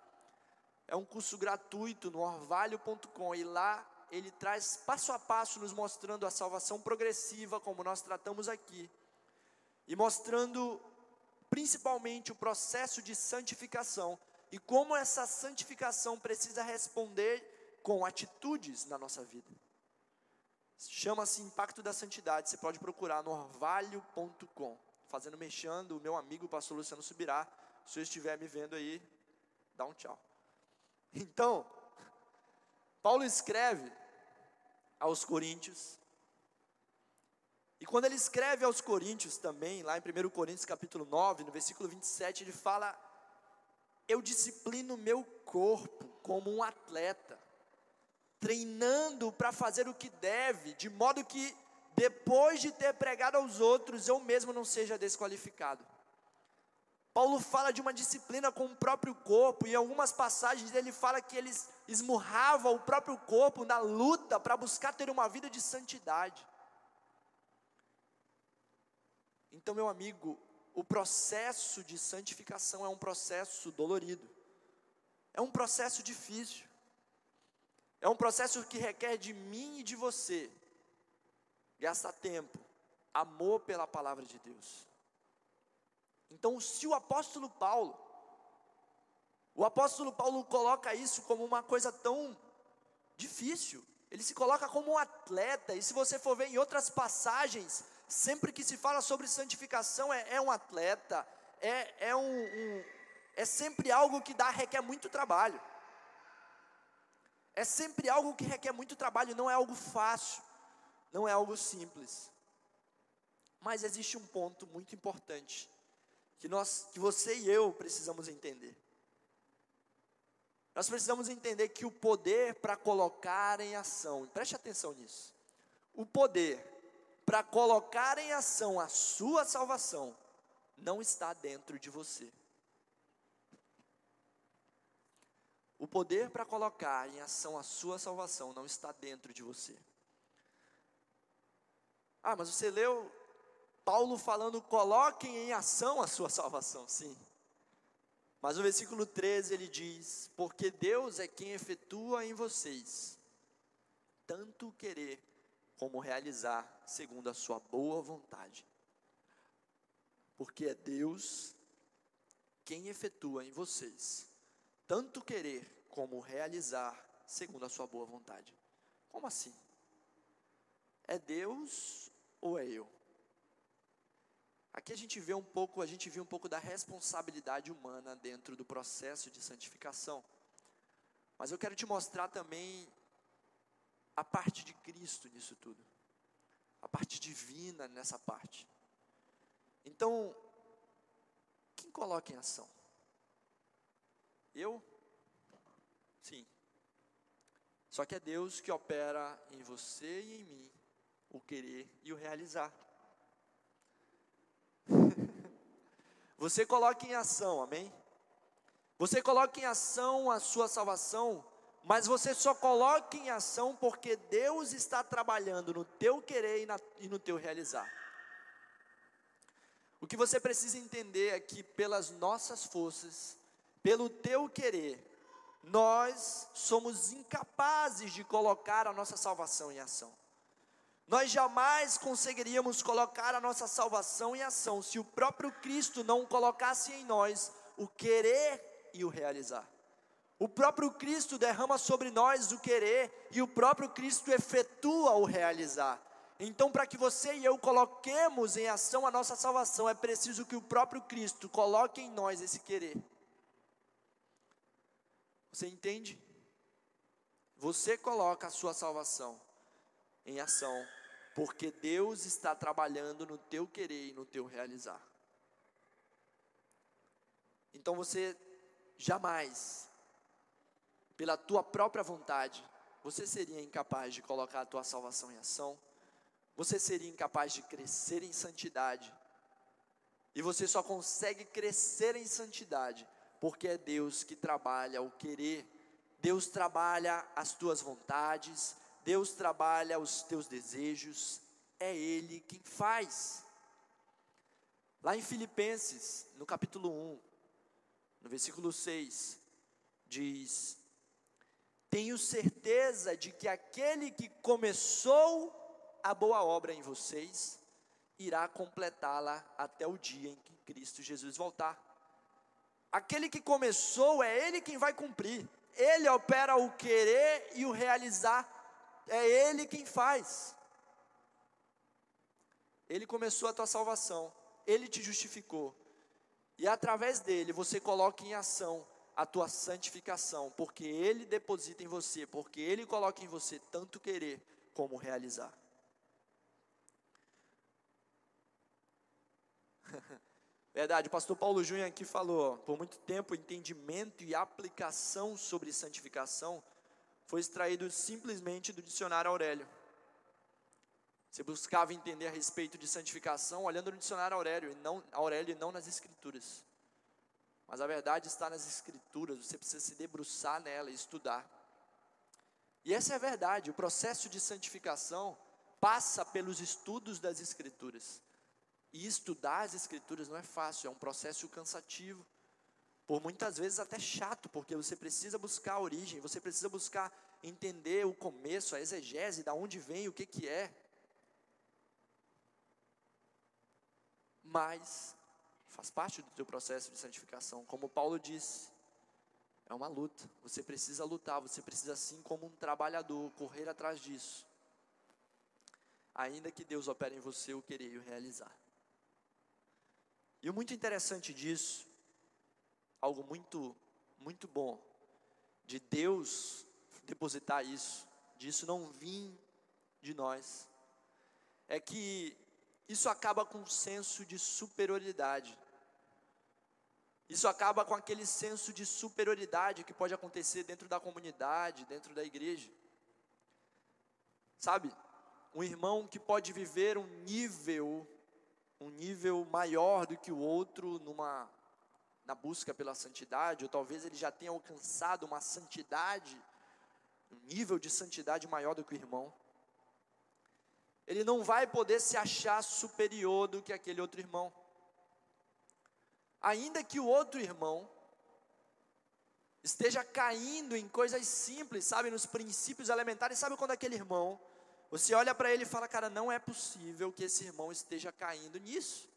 É um curso gratuito no orvalho.com e lá ele traz passo a passo nos mostrando a salvação progressiva, como nós tratamos aqui, e mostrando principalmente o processo de santificação e como essa santificação precisa responder com atitudes na nossa vida. Chama-se Impacto da Santidade. Você pode procurar no orvalho.com. Fazendo mexendo, o meu amigo o pastor Luciano subirá. Se você estiver me vendo aí, dá um tchau. Então, Paulo escreve aos Coríntios E quando ele escreve aos Coríntios também, lá em 1 Coríntios capítulo 9, no versículo 27, ele fala: Eu disciplino meu corpo como um atleta, treinando para fazer o que deve, de modo que depois de ter pregado aos outros, eu mesmo não seja desqualificado. Paulo fala de uma disciplina com o próprio corpo, e em algumas passagens ele fala que eles esmurravam o próprio corpo na luta para buscar ter uma vida de santidade. Então, meu amigo, o processo de santificação é um processo dolorido, é um processo difícil, é um processo que requer de mim e de você gastar tempo, amor pela palavra de Deus. Então, se o apóstolo Paulo, o apóstolo Paulo coloca isso como uma coisa tão difícil, ele se coloca como um atleta, e se você for ver em outras passagens, sempre que se fala sobre santificação, é, é um atleta, é, é, um, um, é sempre algo que dá, requer muito trabalho. É sempre algo que requer muito trabalho, não é algo fácil, não é algo simples. Mas existe um ponto muito importante que nós, que você e eu precisamos entender. Nós precisamos entender que o poder para colocar em ação, preste atenção nisso. O poder para colocar em ação a sua salvação não está dentro de você. O poder para colocar em ação a sua salvação não está dentro de você. Ah, mas você leu Paulo falando: coloquem em ação a sua salvação, sim. Mas no versículo 13 ele diz: Porque Deus é quem efetua em vocês, tanto querer como realizar, segundo a sua boa vontade. Porque é Deus quem efetua em vocês, tanto querer como realizar, segundo a sua boa vontade. Como assim? É Deus ou é eu? Aqui a gente vê um pouco, a gente vê um pouco da responsabilidade humana dentro do processo de santificação. Mas eu quero te mostrar também a parte de Cristo nisso tudo. A parte divina nessa parte. Então, quem coloca em ação? Eu? Sim. Só que é Deus que opera em você e em mim o querer e o realizar. [laughs] Você coloca em ação, amém? Você coloca em ação a sua salvação, mas você só coloca em ação porque Deus está trabalhando no teu querer e, na, e no teu realizar. O que você precisa entender é que pelas nossas forças, pelo teu querer, nós somos incapazes de colocar a nossa salvação em ação. Nós jamais conseguiríamos colocar a nossa salvação em ação se o próprio Cristo não colocasse em nós o querer e o realizar. O próprio Cristo derrama sobre nós o querer e o próprio Cristo efetua o realizar. Então, para que você e eu coloquemos em ação a nossa salvação, é preciso que o próprio Cristo coloque em nós esse querer. Você entende? Você coloca a sua salvação em ação, porque Deus está trabalhando no teu querer e no teu realizar. Então você jamais, pela tua própria vontade, você seria incapaz de colocar a tua salvação em ação, você seria incapaz de crescer em santidade, e você só consegue crescer em santidade porque é Deus que trabalha o querer, Deus trabalha as tuas vontades, Deus trabalha os teus desejos, é Ele quem faz. Lá em Filipenses, no capítulo 1, no versículo 6, diz: Tenho certeza de que aquele que começou a boa obra em vocês, irá completá-la até o dia em que Cristo Jesus voltar. Aquele que começou é Ele quem vai cumprir. Ele opera o querer e o realizar é Ele quem faz. Ele começou a tua salvação, Ele te justificou, e através dele você coloca em ação a tua santificação, porque Ele deposita em você, porque Ele coloca em você tanto querer como realizar. [laughs] Verdade, o pastor Paulo Júnior aqui falou, por muito tempo, entendimento e aplicação sobre santificação foi extraído simplesmente do dicionário Aurélio. Você buscava entender a respeito de santificação olhando no dicionário Aurélio e não, Aurélio não nas escrituras. Mas a verdade está nas escrituras, você precisa se debruçar nela e estudar. E essa é a verdade, o processo de santificação passa pelos estudos das escrituras. E estudar as escrituras não é fácil, é um processo cansativo. Por muitas vezes até chato, porque você precisa buscar a origem, você precisa buscar entender o começo, a exegese, da onde vem, o que que é. Mas faz parte do teu processo de santificação, como Paulo disse. É uma luta. Você precisa lutar, você precisa assim como um trabalhador correr atrás disso. Ainda que Deus opere em você o querer e o realizar. E o muito interessante disso, algo muito muito bom de Deus depositar isso, disso não vir de nós, é que isso acaba com um senso de superioridade. Isso acaba com aquele senso de superioridade que pode acontecer dentro da comunidade, dentro da igreja. Sabe? Um irmão que pode viver um nível, um nível maior do que o outro numa na busca pela santidade, ou talvez ele já tenha alcançado uma santidade, um nível de santidade maior do que o irmão. Ele não vai poder se achar superior do que aquele outro irmão ainda que o outro irmão esteja caindo em coisas simples, sabe, nos princípios elementares, sabe quando aquele irmão, você olha para ele e fala, cara, não é possível que esse irmão esteja caindo nisso.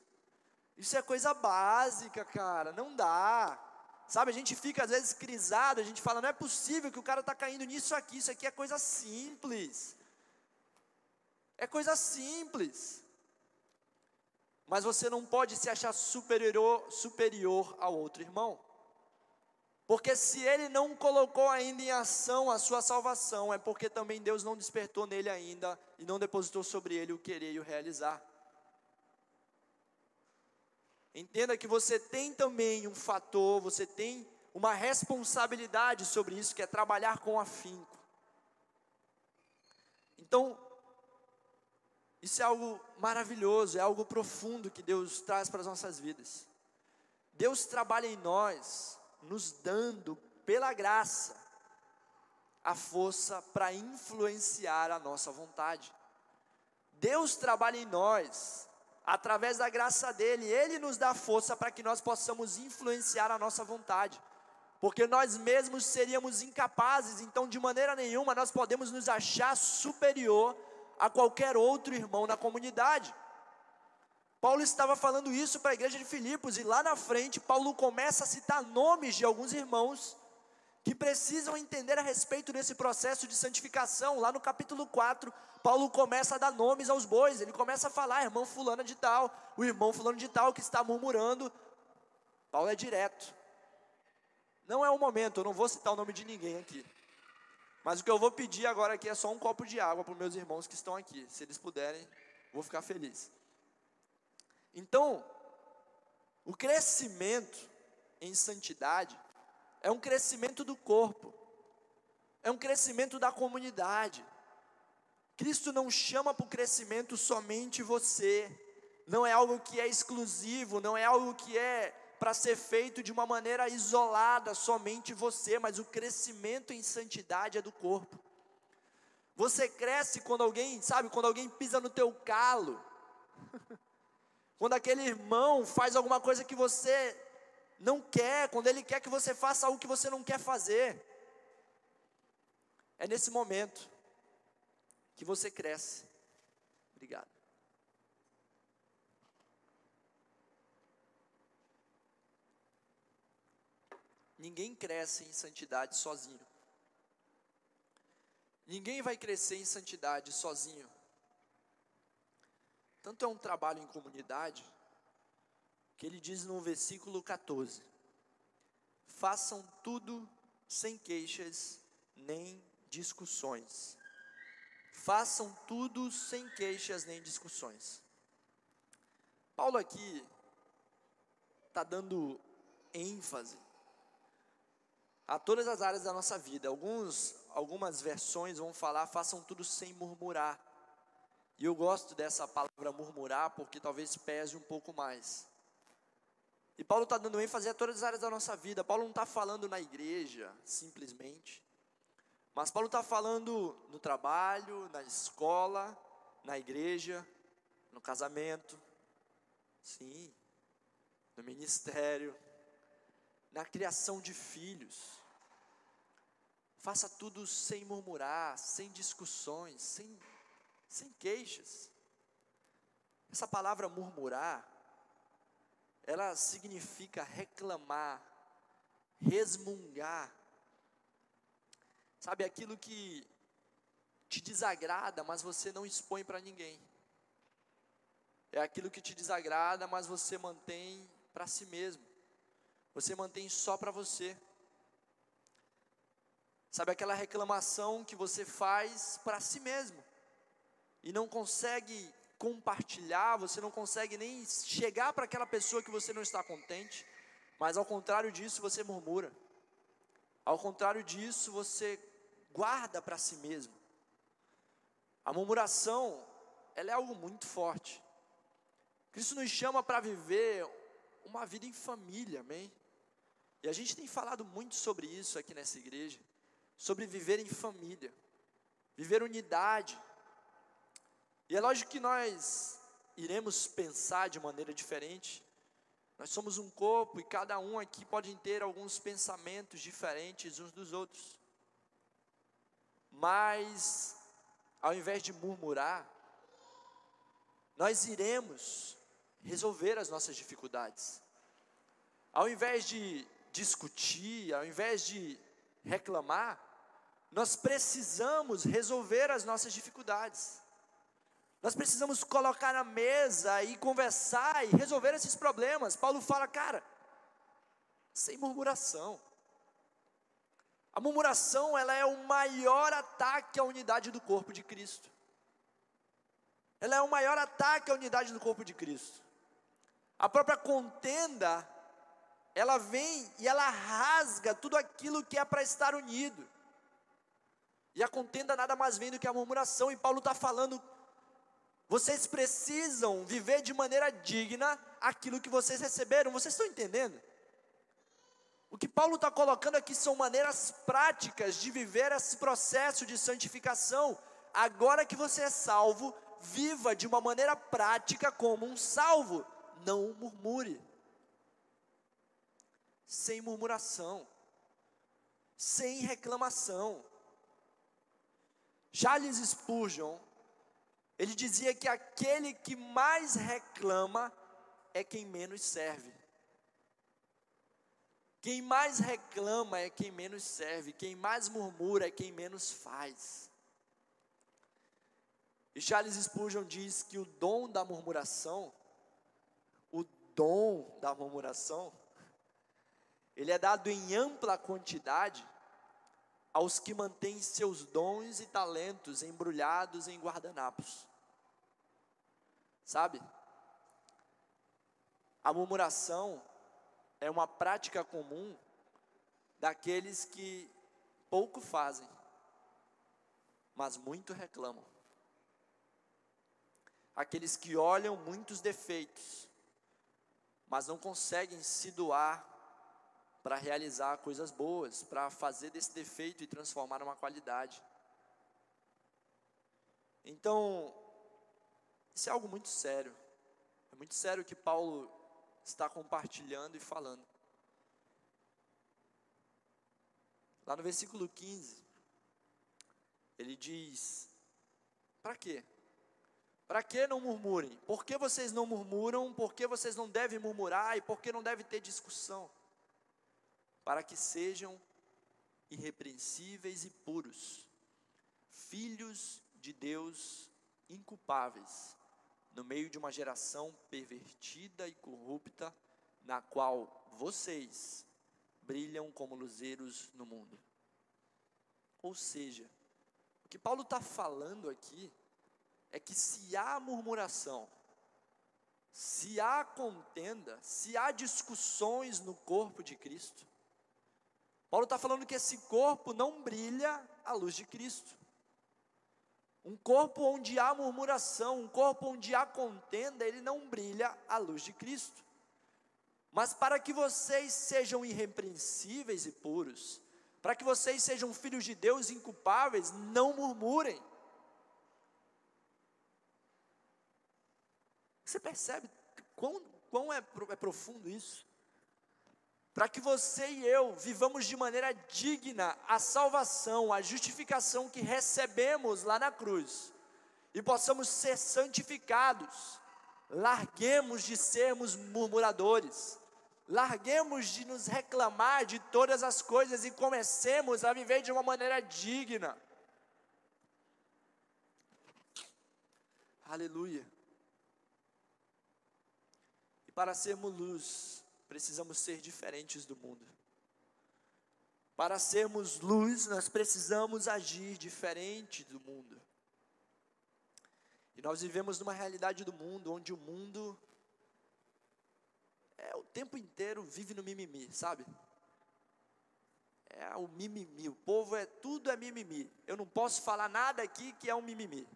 Isso é coisa básica, cara, não dá. Sabe, a gente fica às vezes crisado, a gente fala, não é possível que o cara está caindo nisso aqui, isso aqui é coisa simples. É coisa simples mas você não pode se achar superior, superior ao outro irmão. Porque se ele não colocou ainda em ação a sua salvação, é porque também Deus não despertou nele ainda e não depositou sobre ele o querer e o realizar. Entenda que você tem também um fator, você tem uma responsabilidade sobre isso, que é trabalhar com afinco. Então, isso é algo maravilhoso, é algo profundo que Deus traz para as nossas vidas. Deus trabalha em nós, nos dando, pela graça, a força para influenciar a nossa vontade. Deus trabalha em nós, através da graça dEle, Ele nos dá força para que nós possamos influenciar a nossa vontade. Porque nós mesmos seríamos incapazes, então de maneira nenhuma nós podemos nos achar superior a qualquer outro irmão na comunidade. Paulo estava falando isso para a igreja de Filipos, e lá na frente, Paulo começa a citar nomes de alguns irmãos que precisam entender a respeito desse processo de santificação. Lá no capítulo 4, Paulo começa a dar nomes aos bois, ele começa a falar, irmão fulano de tal, o irmão fulano de tal que está murmurando. Paulo é direto. Não é o momento, eu não vou citar o nome de ninguém aqui. Mas o que eu vou pedir agora aqui é só um copo de água para os meus irmãos que estão aqui. Se eles puderem, vou ficar feliz. Então, o crescimento em santidade é um crescimento do corpo, é um crescimento da comunidade. Cristo não chama para o crescimento somente você, não é algo que é exclusivo, não é algo que é para ser feito de uma maneira isolada, somente você, mas o crescimento em santidade é do corpo. Você cresce quando alguém, sabe, quando alguém pisa no teu calo. [laughs] quando aquele irmão faz alguma coisa que você não quer, quando ele quer que você faça algo que você não quer fazer. É nesse momento que você cresce. Obrigado. Ninguém cresce em santidade sozinho. Ninguém vai crescer em santidade sozinho. Tanto é um trabalho em comunidade, que ele diz no versículo 14: Façam tudo sem queixas nem discussões. Façam tudo sem queixas nem discussões. Paulo aqui, está dando ênfase a todas as áreas da nossa vida. Alguns, algumas versões vão falar, façam tudo sem murmurar. E eu gosto dessa palavra murmurar porque talvez pese um pouco mais. E Paulo está dando ênfase a todas as áreas da nossa vida. Paulo não está falando na igreja, simplesmente. Mas Paulo está falando no trabalho, na escola, na igreja, no casamento, sim, no ministério, na criação de filhos. Faça tudo sem murmurar, sem discussões, sem, sem queixas. Essa palavra murmurar, ela significa reclamar, resmungar. Sabe aquilo que te desagrada, mas você não expõe para ninguém. É aquilo que te desagrada, mas você mantém para si mesmo. Você mantém só para você. Sabe aquela reclamação que você faz para si mesmo e não consegue compartilhar, você não consegue nem chegar para aquela pessoa que você não está contente, mas ao contrário disso você murmura. Ao contrário disso você guarda para si mesmo. A murmuração, ela é algo muito forte. Cristo nos chama para viver uma vida em família, amém? E a gente tem falado muito sobre isso aqui nessa igreja, sobre viver em família, viver unidade. E é lógico que nós iremos pensar de maneira diferente. Nós somos um corpo e cada um aqui pode ter alguns pensamentos diferentes uns dos outros. Mas, ao invés de murmurar, nós iremos resolver as nossas dificuldades. Ao invés de discutir, ao invés de reclamar, nós precisamos resolver as nossas dificuldades. Nós precisamos colocar na mesa e conversar e resolver esses problemas. Paulo fala, cara, sem murmuração. A murmuração, ela é o maior ataque à unidade do corpo de Cristo. Ela é o maior ataque à unidade do corpo de Cristo. A própria contenda, ela vem e ela rasga tudo aquilo que é para estar unido. E a contenda nada mais vem do que a murmuração, e Paulo está falando: vocês precisam viver de maneira digna aquilo que vocês receberam, vocês estão entendendo? O que Paulo está colocando aqui são maneiras práticas de viver esse processo de santificação. Agora que você é salvo, viva de uma maneira prática como um salvo não murmure. Sem murmuração, sem reclamação. Charles Spurgeon, ele dizia que aquele que mais reclama é quem menos serve. Quem mais reclama é quem menos serve, quem mais murmura é quem menos faz. E Charles Spurgeon diz que o dom da murmuração dom da murmuração, ele é dado em ampla quantidade aos que mantêm seus dons e talentos embrulhados em guardanapos. Sabe? A murmuração é uma prática comum daqueles que pouco fazem, mas muito reclamam. Aqueles que olham muitos defeitos, mas não conseguem se doar para realizar coisas boas, para fazer desse defeito e transformar numa qualidade. Então, isso é algo muito sério. É muito sério o que Paulo está compartilhando e falando. Lá no versículo 15, ele diz: Para quê? Para que não murmurem? Por que vocês não murmuram? Por que vocês não devem murmurar? E por que não deve ter discussão? Para que sejam irrepreensíveis e puros, filhos de Deus inculpáveis, no meio de uma geração pervertida e corrupta, na qual vocês brilham como luzeiros no mundo. Ou seja, o que Paulo está falando aqui é que se há murmuração, se há contenda, se há discussões no corpo de Cristo, Paulo está falando que esse corpo não brilha à luz de Cristo. Um corpo onde há murmuração, um corpo onde há contenda, ele não brilha à luz de Cristo. Mas para que vocês sejam irrepreensíveis e puros, para que vocês sejam filhos de Deus inculpáveis, não murmurem. Você percebe quão, quão é, é profundo isso? Para que você e eu vivamos de maneira digna a salvação, a justificação que recebemos lá na cruz, e possamos ser santificados, larguemos de sermos murmuradores, Larguemos de nos reclamar de todas as coisas e comecemos a viver de uma maneira digna. Aleluia. E para sermos luz, precisamos ser diferentes do mundo. Para sermos luz, nós precisamos agir diferente do mundo. E nós vivemos numa realidade do mundo onde o mundo é o tempo inteiro vive no mimimi, sabe? É o mimimi, o povo é tudo é mimimi. Eu não posso falar nada aqui que é um mimimi.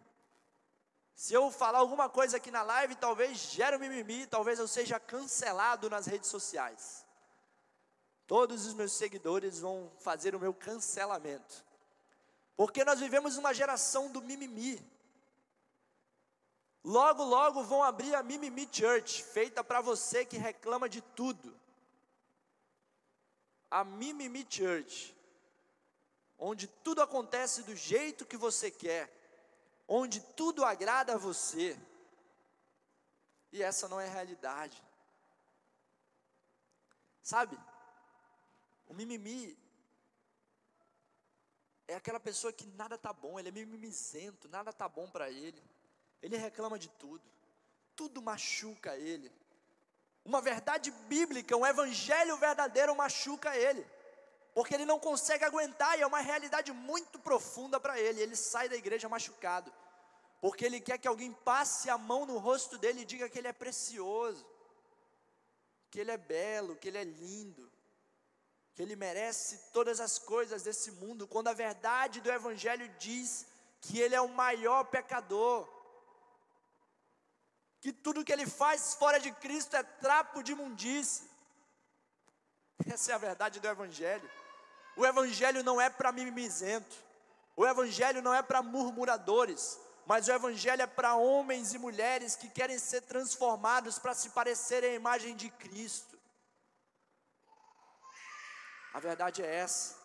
Se eu falar alguma coisa aqui na live, talvez gere um mimimi, talvez eu seja cancelado nas redes sociais. Todos os meus seguidores vão fazer o meu cancelamento. Porque nós vivemos uma geração do mimimi. Logo, logo vão abrir a Mimimi Church, feita para você que reclama de tudo. A Mimimi Church, onde tudo acontece do jeito que você quer, onde tudo agrada a você. E essa não é a realidade. Sabe? O mimimi é aquela pessoa que nada tá bom, ele é mimimizento, nada tá bom para ele. Ele reclama de tudo, tudo machuca ele. Uma verdade bíblica, um evangelho verdadeiro machuca ele, porque ele não consegue aguentar e é uma realidade muito profunda para ele. Ele sai da igreja machucado, porque ele quer que alguém passe a mão no rosto dele e diga que ele é precioso, que ele é belo, que ele é lindo, que ele merece todas as coisas desse mundo, quando a verdade do evangelho diz que ele é o maior pecador que tudo que ele faz fora de Cristo é trapo de imundície. Essa é a verdade do Evangelho. O Evangelho não é para mimizento, o Evangelho não é para murmuradores, mas o Evangelho é para homens e mulheres que querem ser transformados para se parecerem à imagem de Cristo. A verdade é essa.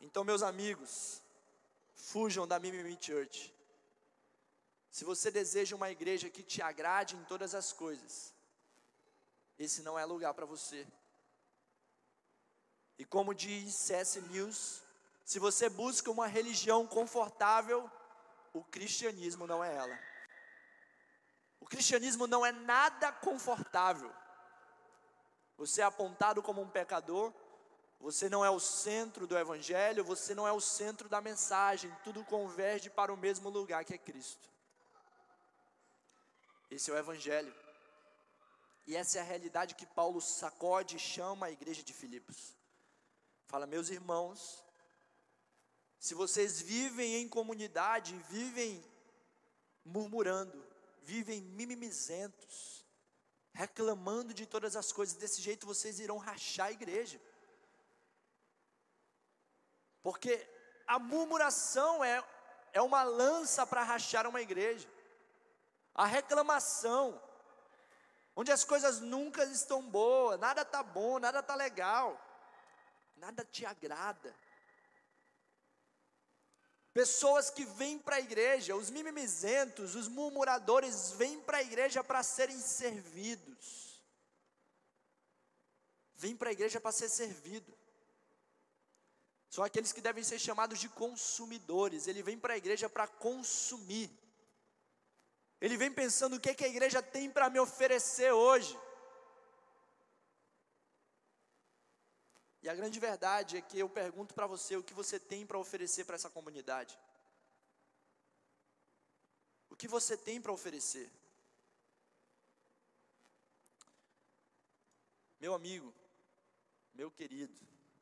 Então, meus amigos, fujam da Mimimi Church. Se você deseja uma igreja que te agrade em todas as coisas, esse não é lugar para você. E como diz C.S. Lewis, se você busca uma religião confortável, o cristianismo não é ela. O cristianismo não é nada confortável. Você é apontado como um pecador, você não é o centro do evangelho, você não é o centro da mensagem, tudo converge para o mesmo lugar que é Cristo. Esse é o Evangelho. E essa é a realidade que Paulo sacode e chama a igreja de Filipos. Fala, meus irmãos, se vocês vivem em comunidade, vivem murmurando, vivem mimimizentos, reclamando de todas as coisas, desse jeito vocês irão rachar a igreja. Porque a murmuração é, é uma lança para rachar uma igreja a reclamação, onde as coisas nunca estão boas, nada está bom, nada está legal, nada te agrada. Pessoas que vêm para a igreja, os mimimizentos, os murmuradores, vêm para a igreja para serem servidos. Vêm para a igreja para ser servido. São aqueles que devem ser chamados de consumidores. Ele vem para a igreja para consumir. Ele vem pensando o que, que a igreja tem para me oferecer hoje. E a grande verdade é que eu pergunto para você o que você tem para oferecer para essa comunidade. O que você tem para oferecer? Meu amigo, meu querido,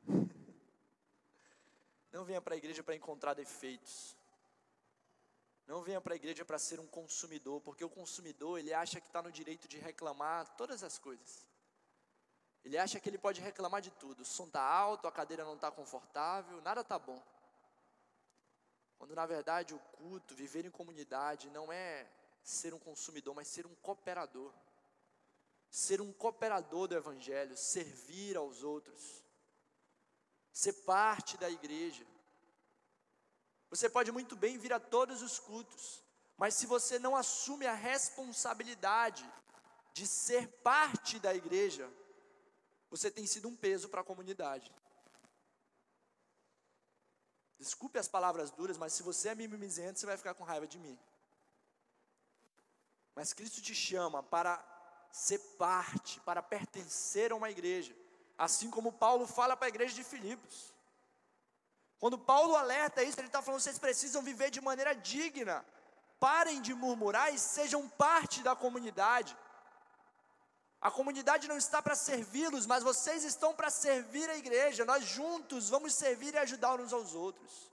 [laughs] não venha para a igreja para encontrar defeitos. Não venha para a igreja para ser um consumidor, porque o consumidor ele acha que está no direito de reclamar todas as coisas. Ele acha que ele pode reclamar de tudo. O som está alto, a cadeira não está confortável, nada está bom. Quando na verdade o culto, viver em comunidade, não é ser um consumidor, mas ser um cooperador. Ser um cooperador do Evangelho, servir aos outros ser parte da igreja. Você pode muito bem vir a todos os cultos, mas se você não assume a responsabilidade de ser parte da igreja, você tem sido um peso para a comunidade. Desculpe as palavras duras, mas se você é mimimizento, você vai ficar com raiva de mim. Mas Cristo te chama para ser parte, para pertencer a uma igreja. Assim como Paulo fala para a igreja de Filipos. Quando Paulo alerta isso, ele está falando: vocês precisam viver de maneira digna. Parem de murmurar e sejam parte da comunidade. A comunidade não está para servi-los, mas vocês estão para servir a igreja. Nós juntos vamos servir e ajudar uns aos outros.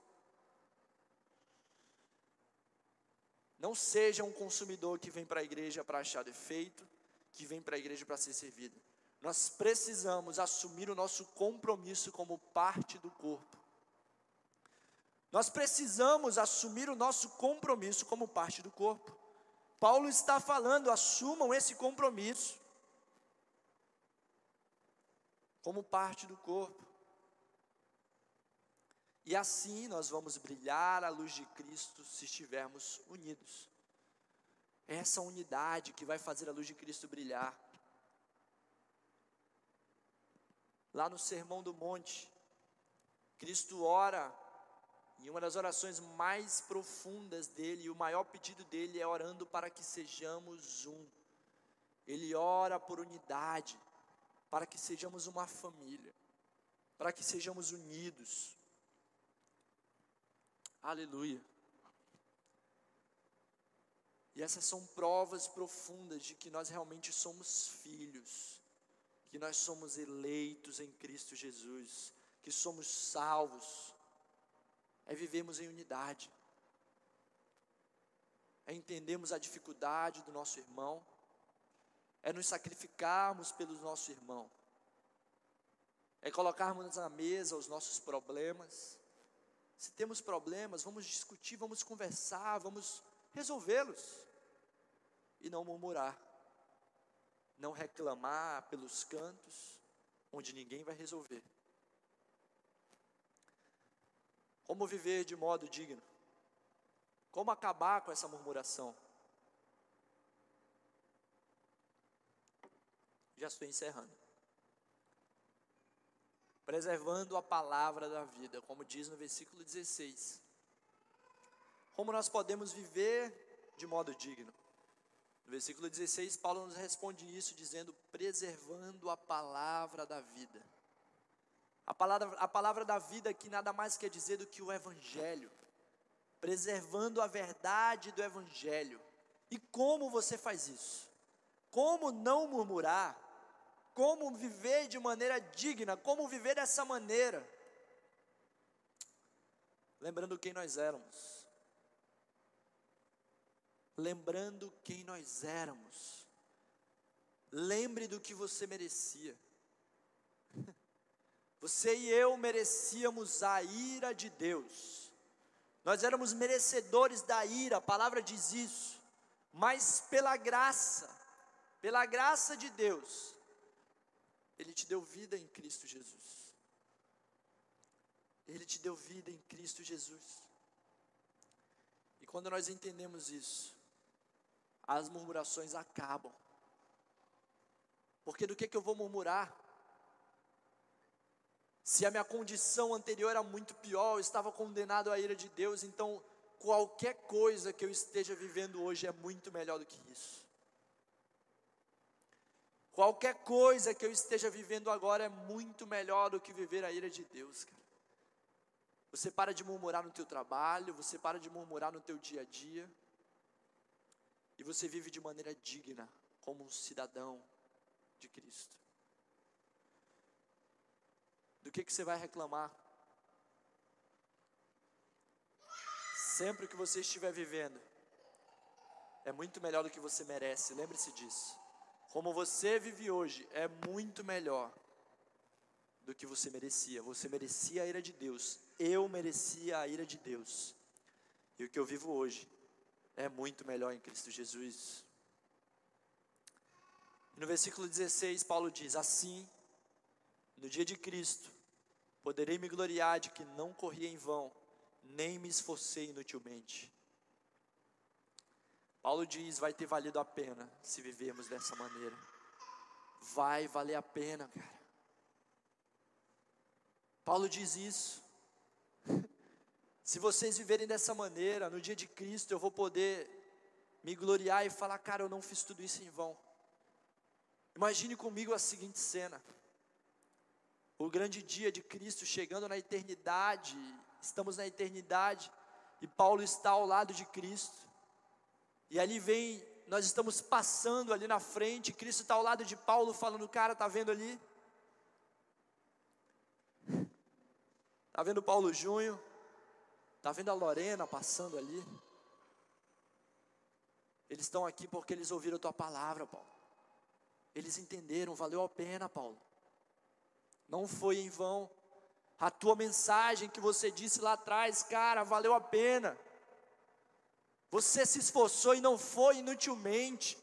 Não seja um consumidor que vem para a igreja para achar defeito, que vem para a igreja para ser servido nós precisamos assumir o nosso compromisso como parte do corpo. Nós precisamos assumir o nosso compromisso como parte do corpo. Paulo está falando, assumam esse compromisso como parte do corpo. E assim nós vamos brilhar a luz de Cristo se estivermos unidos. É essa unidade que vai fazer a luz de Cristo brilhar. lá no Sermão do Monte, Cristo ora, e uma das orações mais profundas dele, e o maior pedido dele é orando para que sejamos um. Ele ora por unidade, para que sejamos uma família, para que sejamos unidos. Aleluia. E essas são provas profundas de que nós realmente somos filhos que nós somos eleitos em Cristo Jesus, que somos salvos, é vivermos em unidade, é entendermos a dificuldade do nosso irmão, é nos sacrificarmos pelo nosso irmão, é colocarmos na mesa os nossos problemas. Se temos problemas, vamos discutir, vamos conversar, vamos resolvê-los e não murmurar não reclamar pelos cantos, onde ninguém vai resolver. Como viver de modo digno? Como acabar com essa murmuração? Já estou encerrando. Preservando a palavra da vida, como diz no versículo 16. Como nós podemos viver de modo digno? No versículo 16, Paulo nos responde isso dizendo: preservando a palavra da vida. A palavra, a palavra da vida aqui nada mais quer dizer do que o Evangelho, preservando a verdade do Evangelho. E como você faz isso? Como não murmurar? Como viver de maneira digna? Como viver dessa maneira? Lembrando quem nós éramos lembrando quem nós éramos. Lembre do que você merecia. [laughs] Você e eu merecíamos a ira de Deus. Nós éramos merecedores da ira, a palavra diz isso. Mas pela graça, pela graça de Deus, Ele te deu vida em Cristo Jesus. Ele te deu vida em Cristo Jesus. E quando nós entendemos isso, as murmurações acabam. Porque do que, que eu vou murmurar? Se a minha condição anterior era muito pior, eu estava condenado à ira de Deus, então qualquer coisa que eu esteja vivendo hoje é muito melhor do que isso. Qualquer coisa que eu esteja vivendo agora é muito melhor do que viver a ira de Deus, cara. Você para de murmurar no teu trabalho, você para de murmurar no teu dia a dia e você vive de maneira digna, como um cidadão de Cristo. Do que, que você vai reclamar? Sempre que você estiver vivendo, é muito melhor do que você merece, lembre-se disso. Como você vive hoje é muito melhor do que você merecia. Você merecia a ira de Deus, eu merecia a ira de Deus. E o que eu vivo hoje é muito melhor em Cristo Jesus. No versículo 16, Paulo diz: Assim, no dia de Cristo, poderei me gloriar de que não corri em vão, nem me esforcei inutilmente. Paulo diz: vai ter valido a pena se vivermos dessa maneira. Vai valer a pena, cara. Paulo diz isso. [laughs] Se vocês viverem dessa maneira, no dia de Cristo, eu vou poder me gloriar e falar, cara, eu não fiz tudo isso em vão. Imagine comigo a seguinte cena: o grande dia de Cristo chegando na eternidade, estamos na eternidade, e Paulo está ao lado de Cristo, e ali vem, nós estamos passando ali na frente, Cristo está ao lado de Paulo, falando, cara, está vendo ali? Está vendo Paulo Junho? Está vendo a Lorena passando ali? Eles estão aqui porque eles ouviram a tua palavra, Paulo. Eles entenderam, valeu a pena, Paulo. Não foi em vão. A tua mensagem que você disse lá atrás, cara, valeu a pena. Você se esforçou e não foi inutilmente.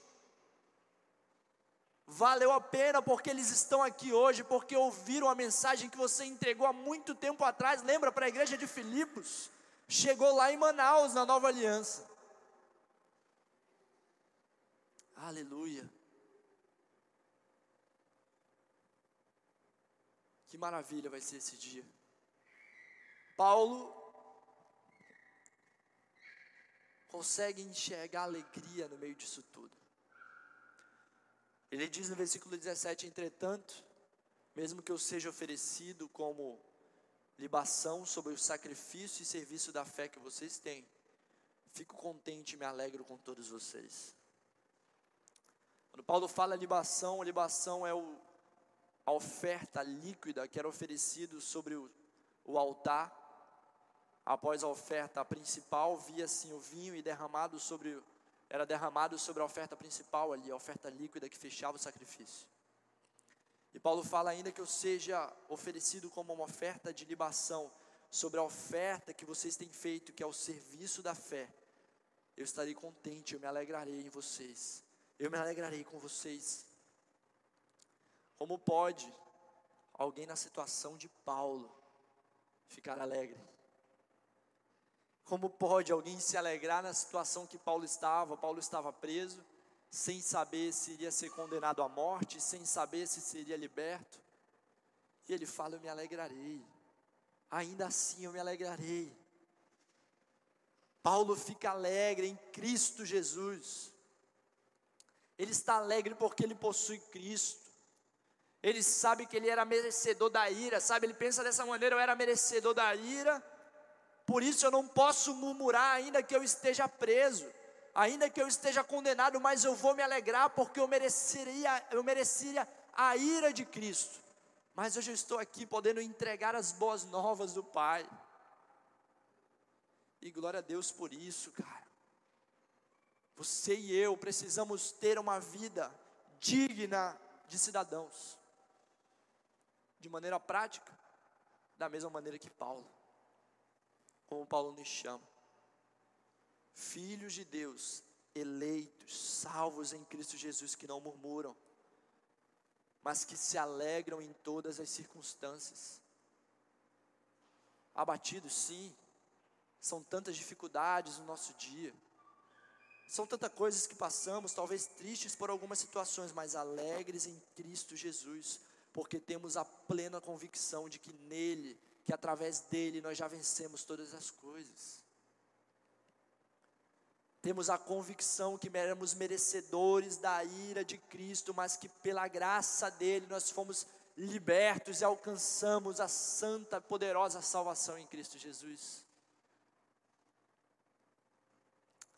Valeu a pena porque eles estão aqui hoje, porque ouviram a mensagem que você entregou há muito tempo atrás. Lembra para a igreja de Filipos? Chegou lá em Manaus, na nova aliança. Aleluia. Que maravilha vai ser esse dia. Paulo consegue enxergar alegria no meio disso tudo. Ele diz no versículo 17: Entretanto, mesmo que eu seja oferecido como libação sobre o sacrifício e serviço da fé que vocês têm, fico contente e me alegro com todos vocês. Quando Paulo fala libação, libação é o, a oferta líquida que era oferecido sobre o, o altar. Após a oferta principal, via-se o vinho e derramado sobre era derramado sobre a oferta principal ali, a oferta líquida que fechava o sacrifício. E Paulo fala ainda que eu seja oferecido como uma oferta de libação sobre a oferta que vocês têm feito, que é o serviço da fé. Eu estarei contente, eu me alegrarei em vocês. Eu me alegrarei com vocês. Como pode alguém na situação de Paulo ficar alegre? Como pode alguém se alegrar na situação que Paulo estava? Paulo estava preso, sem saber se iria ser condenado à morte, sem saber se seria liberto. E ele fala: Eu me alegrarei, ainda assim eu me alegrarei. Paulo fica alegre em Cristo Jesus. Ele está alegre porque ele possui Cristo. Ele sabe que ele era merecedor da ira, sabe? Ele pensa dessa maneira: eu era merecedor da ira, por isso eu não posso murmurar, ainda que eu esteja preso, ainda que eu esteja condenado, mas eu vou me alegrar, porque eu mereceria, eu mereceria a ira de Cristo. Mas hoje eu estou aqui podendo entregar as boas novas do Pai. E glória a Deus por isso, cara. Você e eu precisamos ter uma vida digna de cidadãos. De maneira prática, da mesma maneira que Paulo como Paulo nos chama. Filhos de Deus, eleitos, salvos em Cristo Jesus, que não murmuram, mas que se alegram em todas as circunstâncias. Abatidos, sim, são tantas dificuldades no nosso dia, são tantas coisas que passamos, talvez tristes por algumas situações, mas alegres em Cristo Jesus, porque temos a plena convicção de que nele que através dele nós já vencemos todas as coisas. Temos a convicção que éramos merecedores da ira de Cristo, mas que pela graça dele nós fomos libertos e alcançamos a santa, poderosa salvação em Cristo Jesus.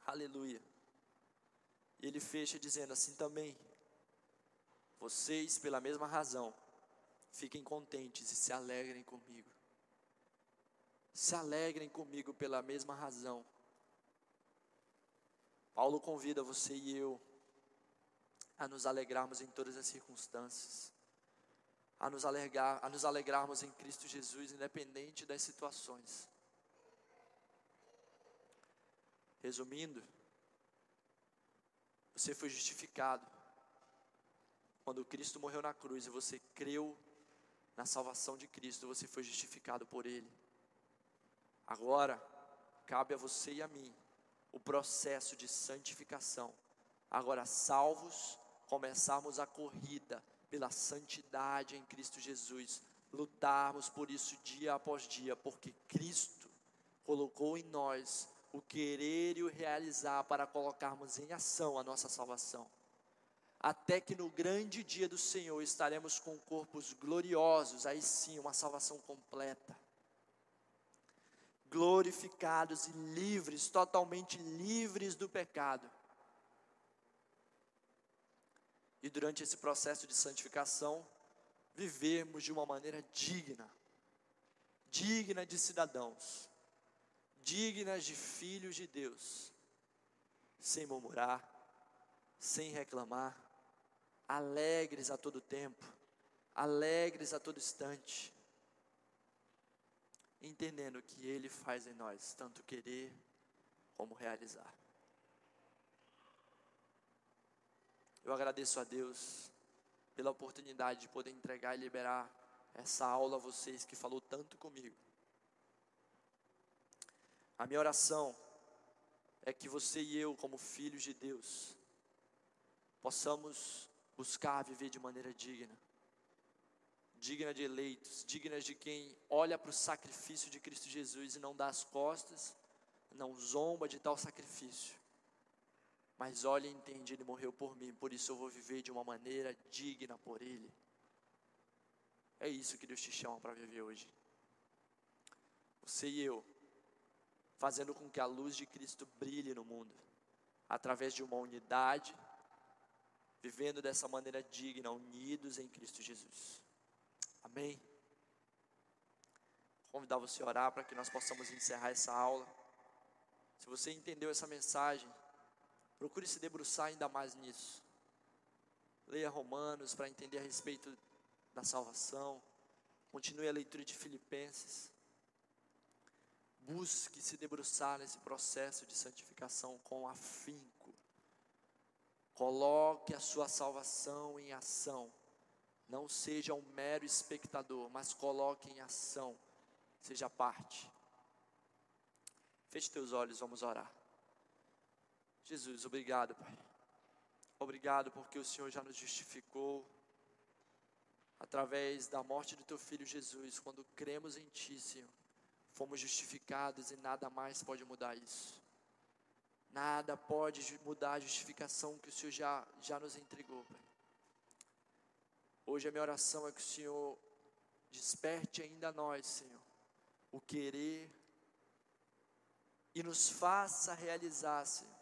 Aleluia. E ele fecha dizendo assim também: vocês, pela mesma razão, fiquem contentes e se alegrem comigo. Se alegrem comigo pela mesma razão. Paulo convida você e eu a nos alegrarmos em todas as circunstâncias, a nos, alegrar, a nos alegrarmos em Cristo Jesus, independente das situações. Resumindo, você foi justificado quando Cristo morreu na cruz e você creu na salvação de Cristo, você foi justificado por Ele. Agora, cabe a você e a mim o processo de santificação. Agora, salvos, começarmos a corrida pela santidade em Cristo Jesus, lutarmos por isso dia após dia, porque Cristo colocou em nós o querer e o realizar para colocarmos em ação a nossa salvação. Até que no grande dia do Senhor estaremos com corpos gloriosos, aí sim, uma salvação completa. Glorificados e livres, totalmente livres do pecado. E durante esse processo de santificação, vivermos de uma maneira digna, digna de cidadãos dignas de filhos de Deus, sem murmurar, sem reclamar, alegres a todo tempo, alegres a todo instante, entendendo que Ele faz em nós tanto querer como realizar. Eu agradeço a Deus pela oportunidade de poder entregar e liberar essa aula a vocês que falou tanto comigo. A minha oração é que você e eu, como filhos de Deus, possamos buscar viver de maneira digna, digna de eleitos, digna de quem olha para o sacrifício de Cristo Jesus e não dá as costas, não zomba de tal sacrifício, mas olha e entende: Ele morreu por mim, por isso eu vou viver de uma maneira digna por Ele. É isso que Deus te chama para viver hoje. Você e eu fazendo com que a luz de Cristo brilhe no mundo, através de uma unidade, vivendo dessa maneira digna, unidos em Cristo Jesus. Amém? Vou convidar você a orar para que nós possamos encerrar essa aula. Se você entendeu essa mensagem, procure se debruçar ainda mais nisso. Leia Romanos para entender a respeito da salvação. Continue a leitura de Filipenses. Busque se debruçar nesse processo de santificação com afinco. Coloque a sua salvação em ação. Não seja um mero espectador, mas coloque em ação. Seja parte. Feche teus olhos, vamos orar. Jesus, obrigado, Pai. Obrigado porque o Senhor já nos justificou através da morte do teu filho Jesus, quando cremos em ti, Senhor fomos justificados e nada mais pode mudar isso. Nada pode mudar a justificação que o Senhor já, já nos entregou, Pai. Hoje a minha oração é que o Senhor desperte ainda a nós, Senhor, o querer e nos faça realizar, Senhor,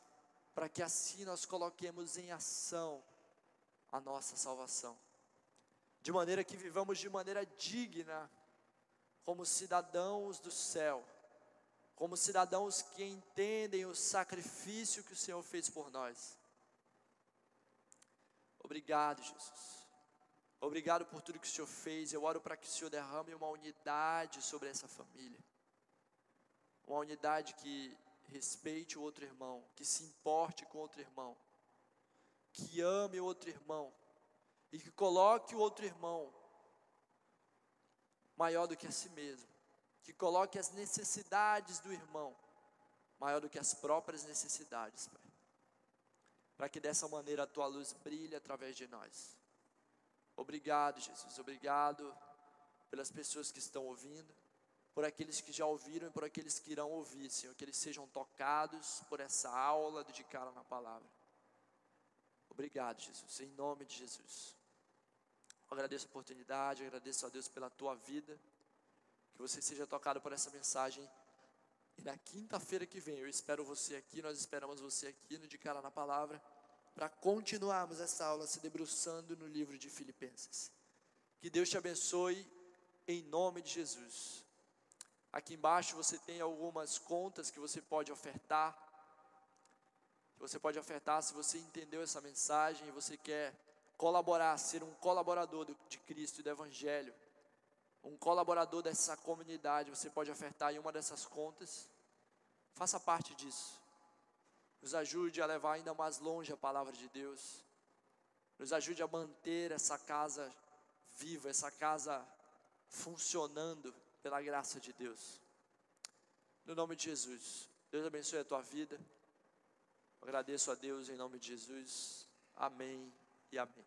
para que assim nós coloquemos em ação a nossa salvação, de maneira que vivamos de maneira digna como cidadãos do céu, como cidadãos que entendem o sacrifício que o Senhor fez por nós. Obrigado, Jesus. Obrigado por tudo que o Senhor fez. Eu oro para que o Senhor derrame uma unidade sobre essa família. Uma unidade que respeite o outro irmão, que se importe com o outro irmão, que ame o outro irmão e que coloque o outro irmão maior do que a si mesmo, que coloque as necessidades do irmão maior do que as próprias necessidades, Pai. Para que dessa maneira a tua luz brilhe através de nós. Obrigado, Jesus. Obrigado pelas pessoas que estão ouvindo, por aqueles que já ouviram e por aqueles que irão ouvir, Senhor, que eles sejam tocados por essa aula dedicada na palavra. Obrigado, Jesus, em nome de Jesus. Eu agradeço a oportunidade, agradeço a Deus pela tua vida. Que você seja tocado por essa mensagem. E na quinta-feira que vem, eu espero você aqui, nós esperamos você aqui no De Cara na Palavra, para continuarmos essa aula se debruçando no livro de Filipenses. Que Deus te abençoe em nome de Jesus. Aqui embaixo você tem algumas contas que você pode ofertar. Você pode ofertar se você entendeu essa mensagem e você quer colaborar, ser um colaborador de Cristo e do Evangelho, um colaborador dessa comunidade. Você pode ofertar em uma dessas contas. Faça parte disso. Nos ajude a levar ainda mais longe a palavra de Deus. Nos ajude a manter essa casa viva, essa casa funcionando pela graça de Deus. No nome de Jesus. Deus abençoe a tua vida. Agradeço a Deus em nome de Jesus. Amém e amém.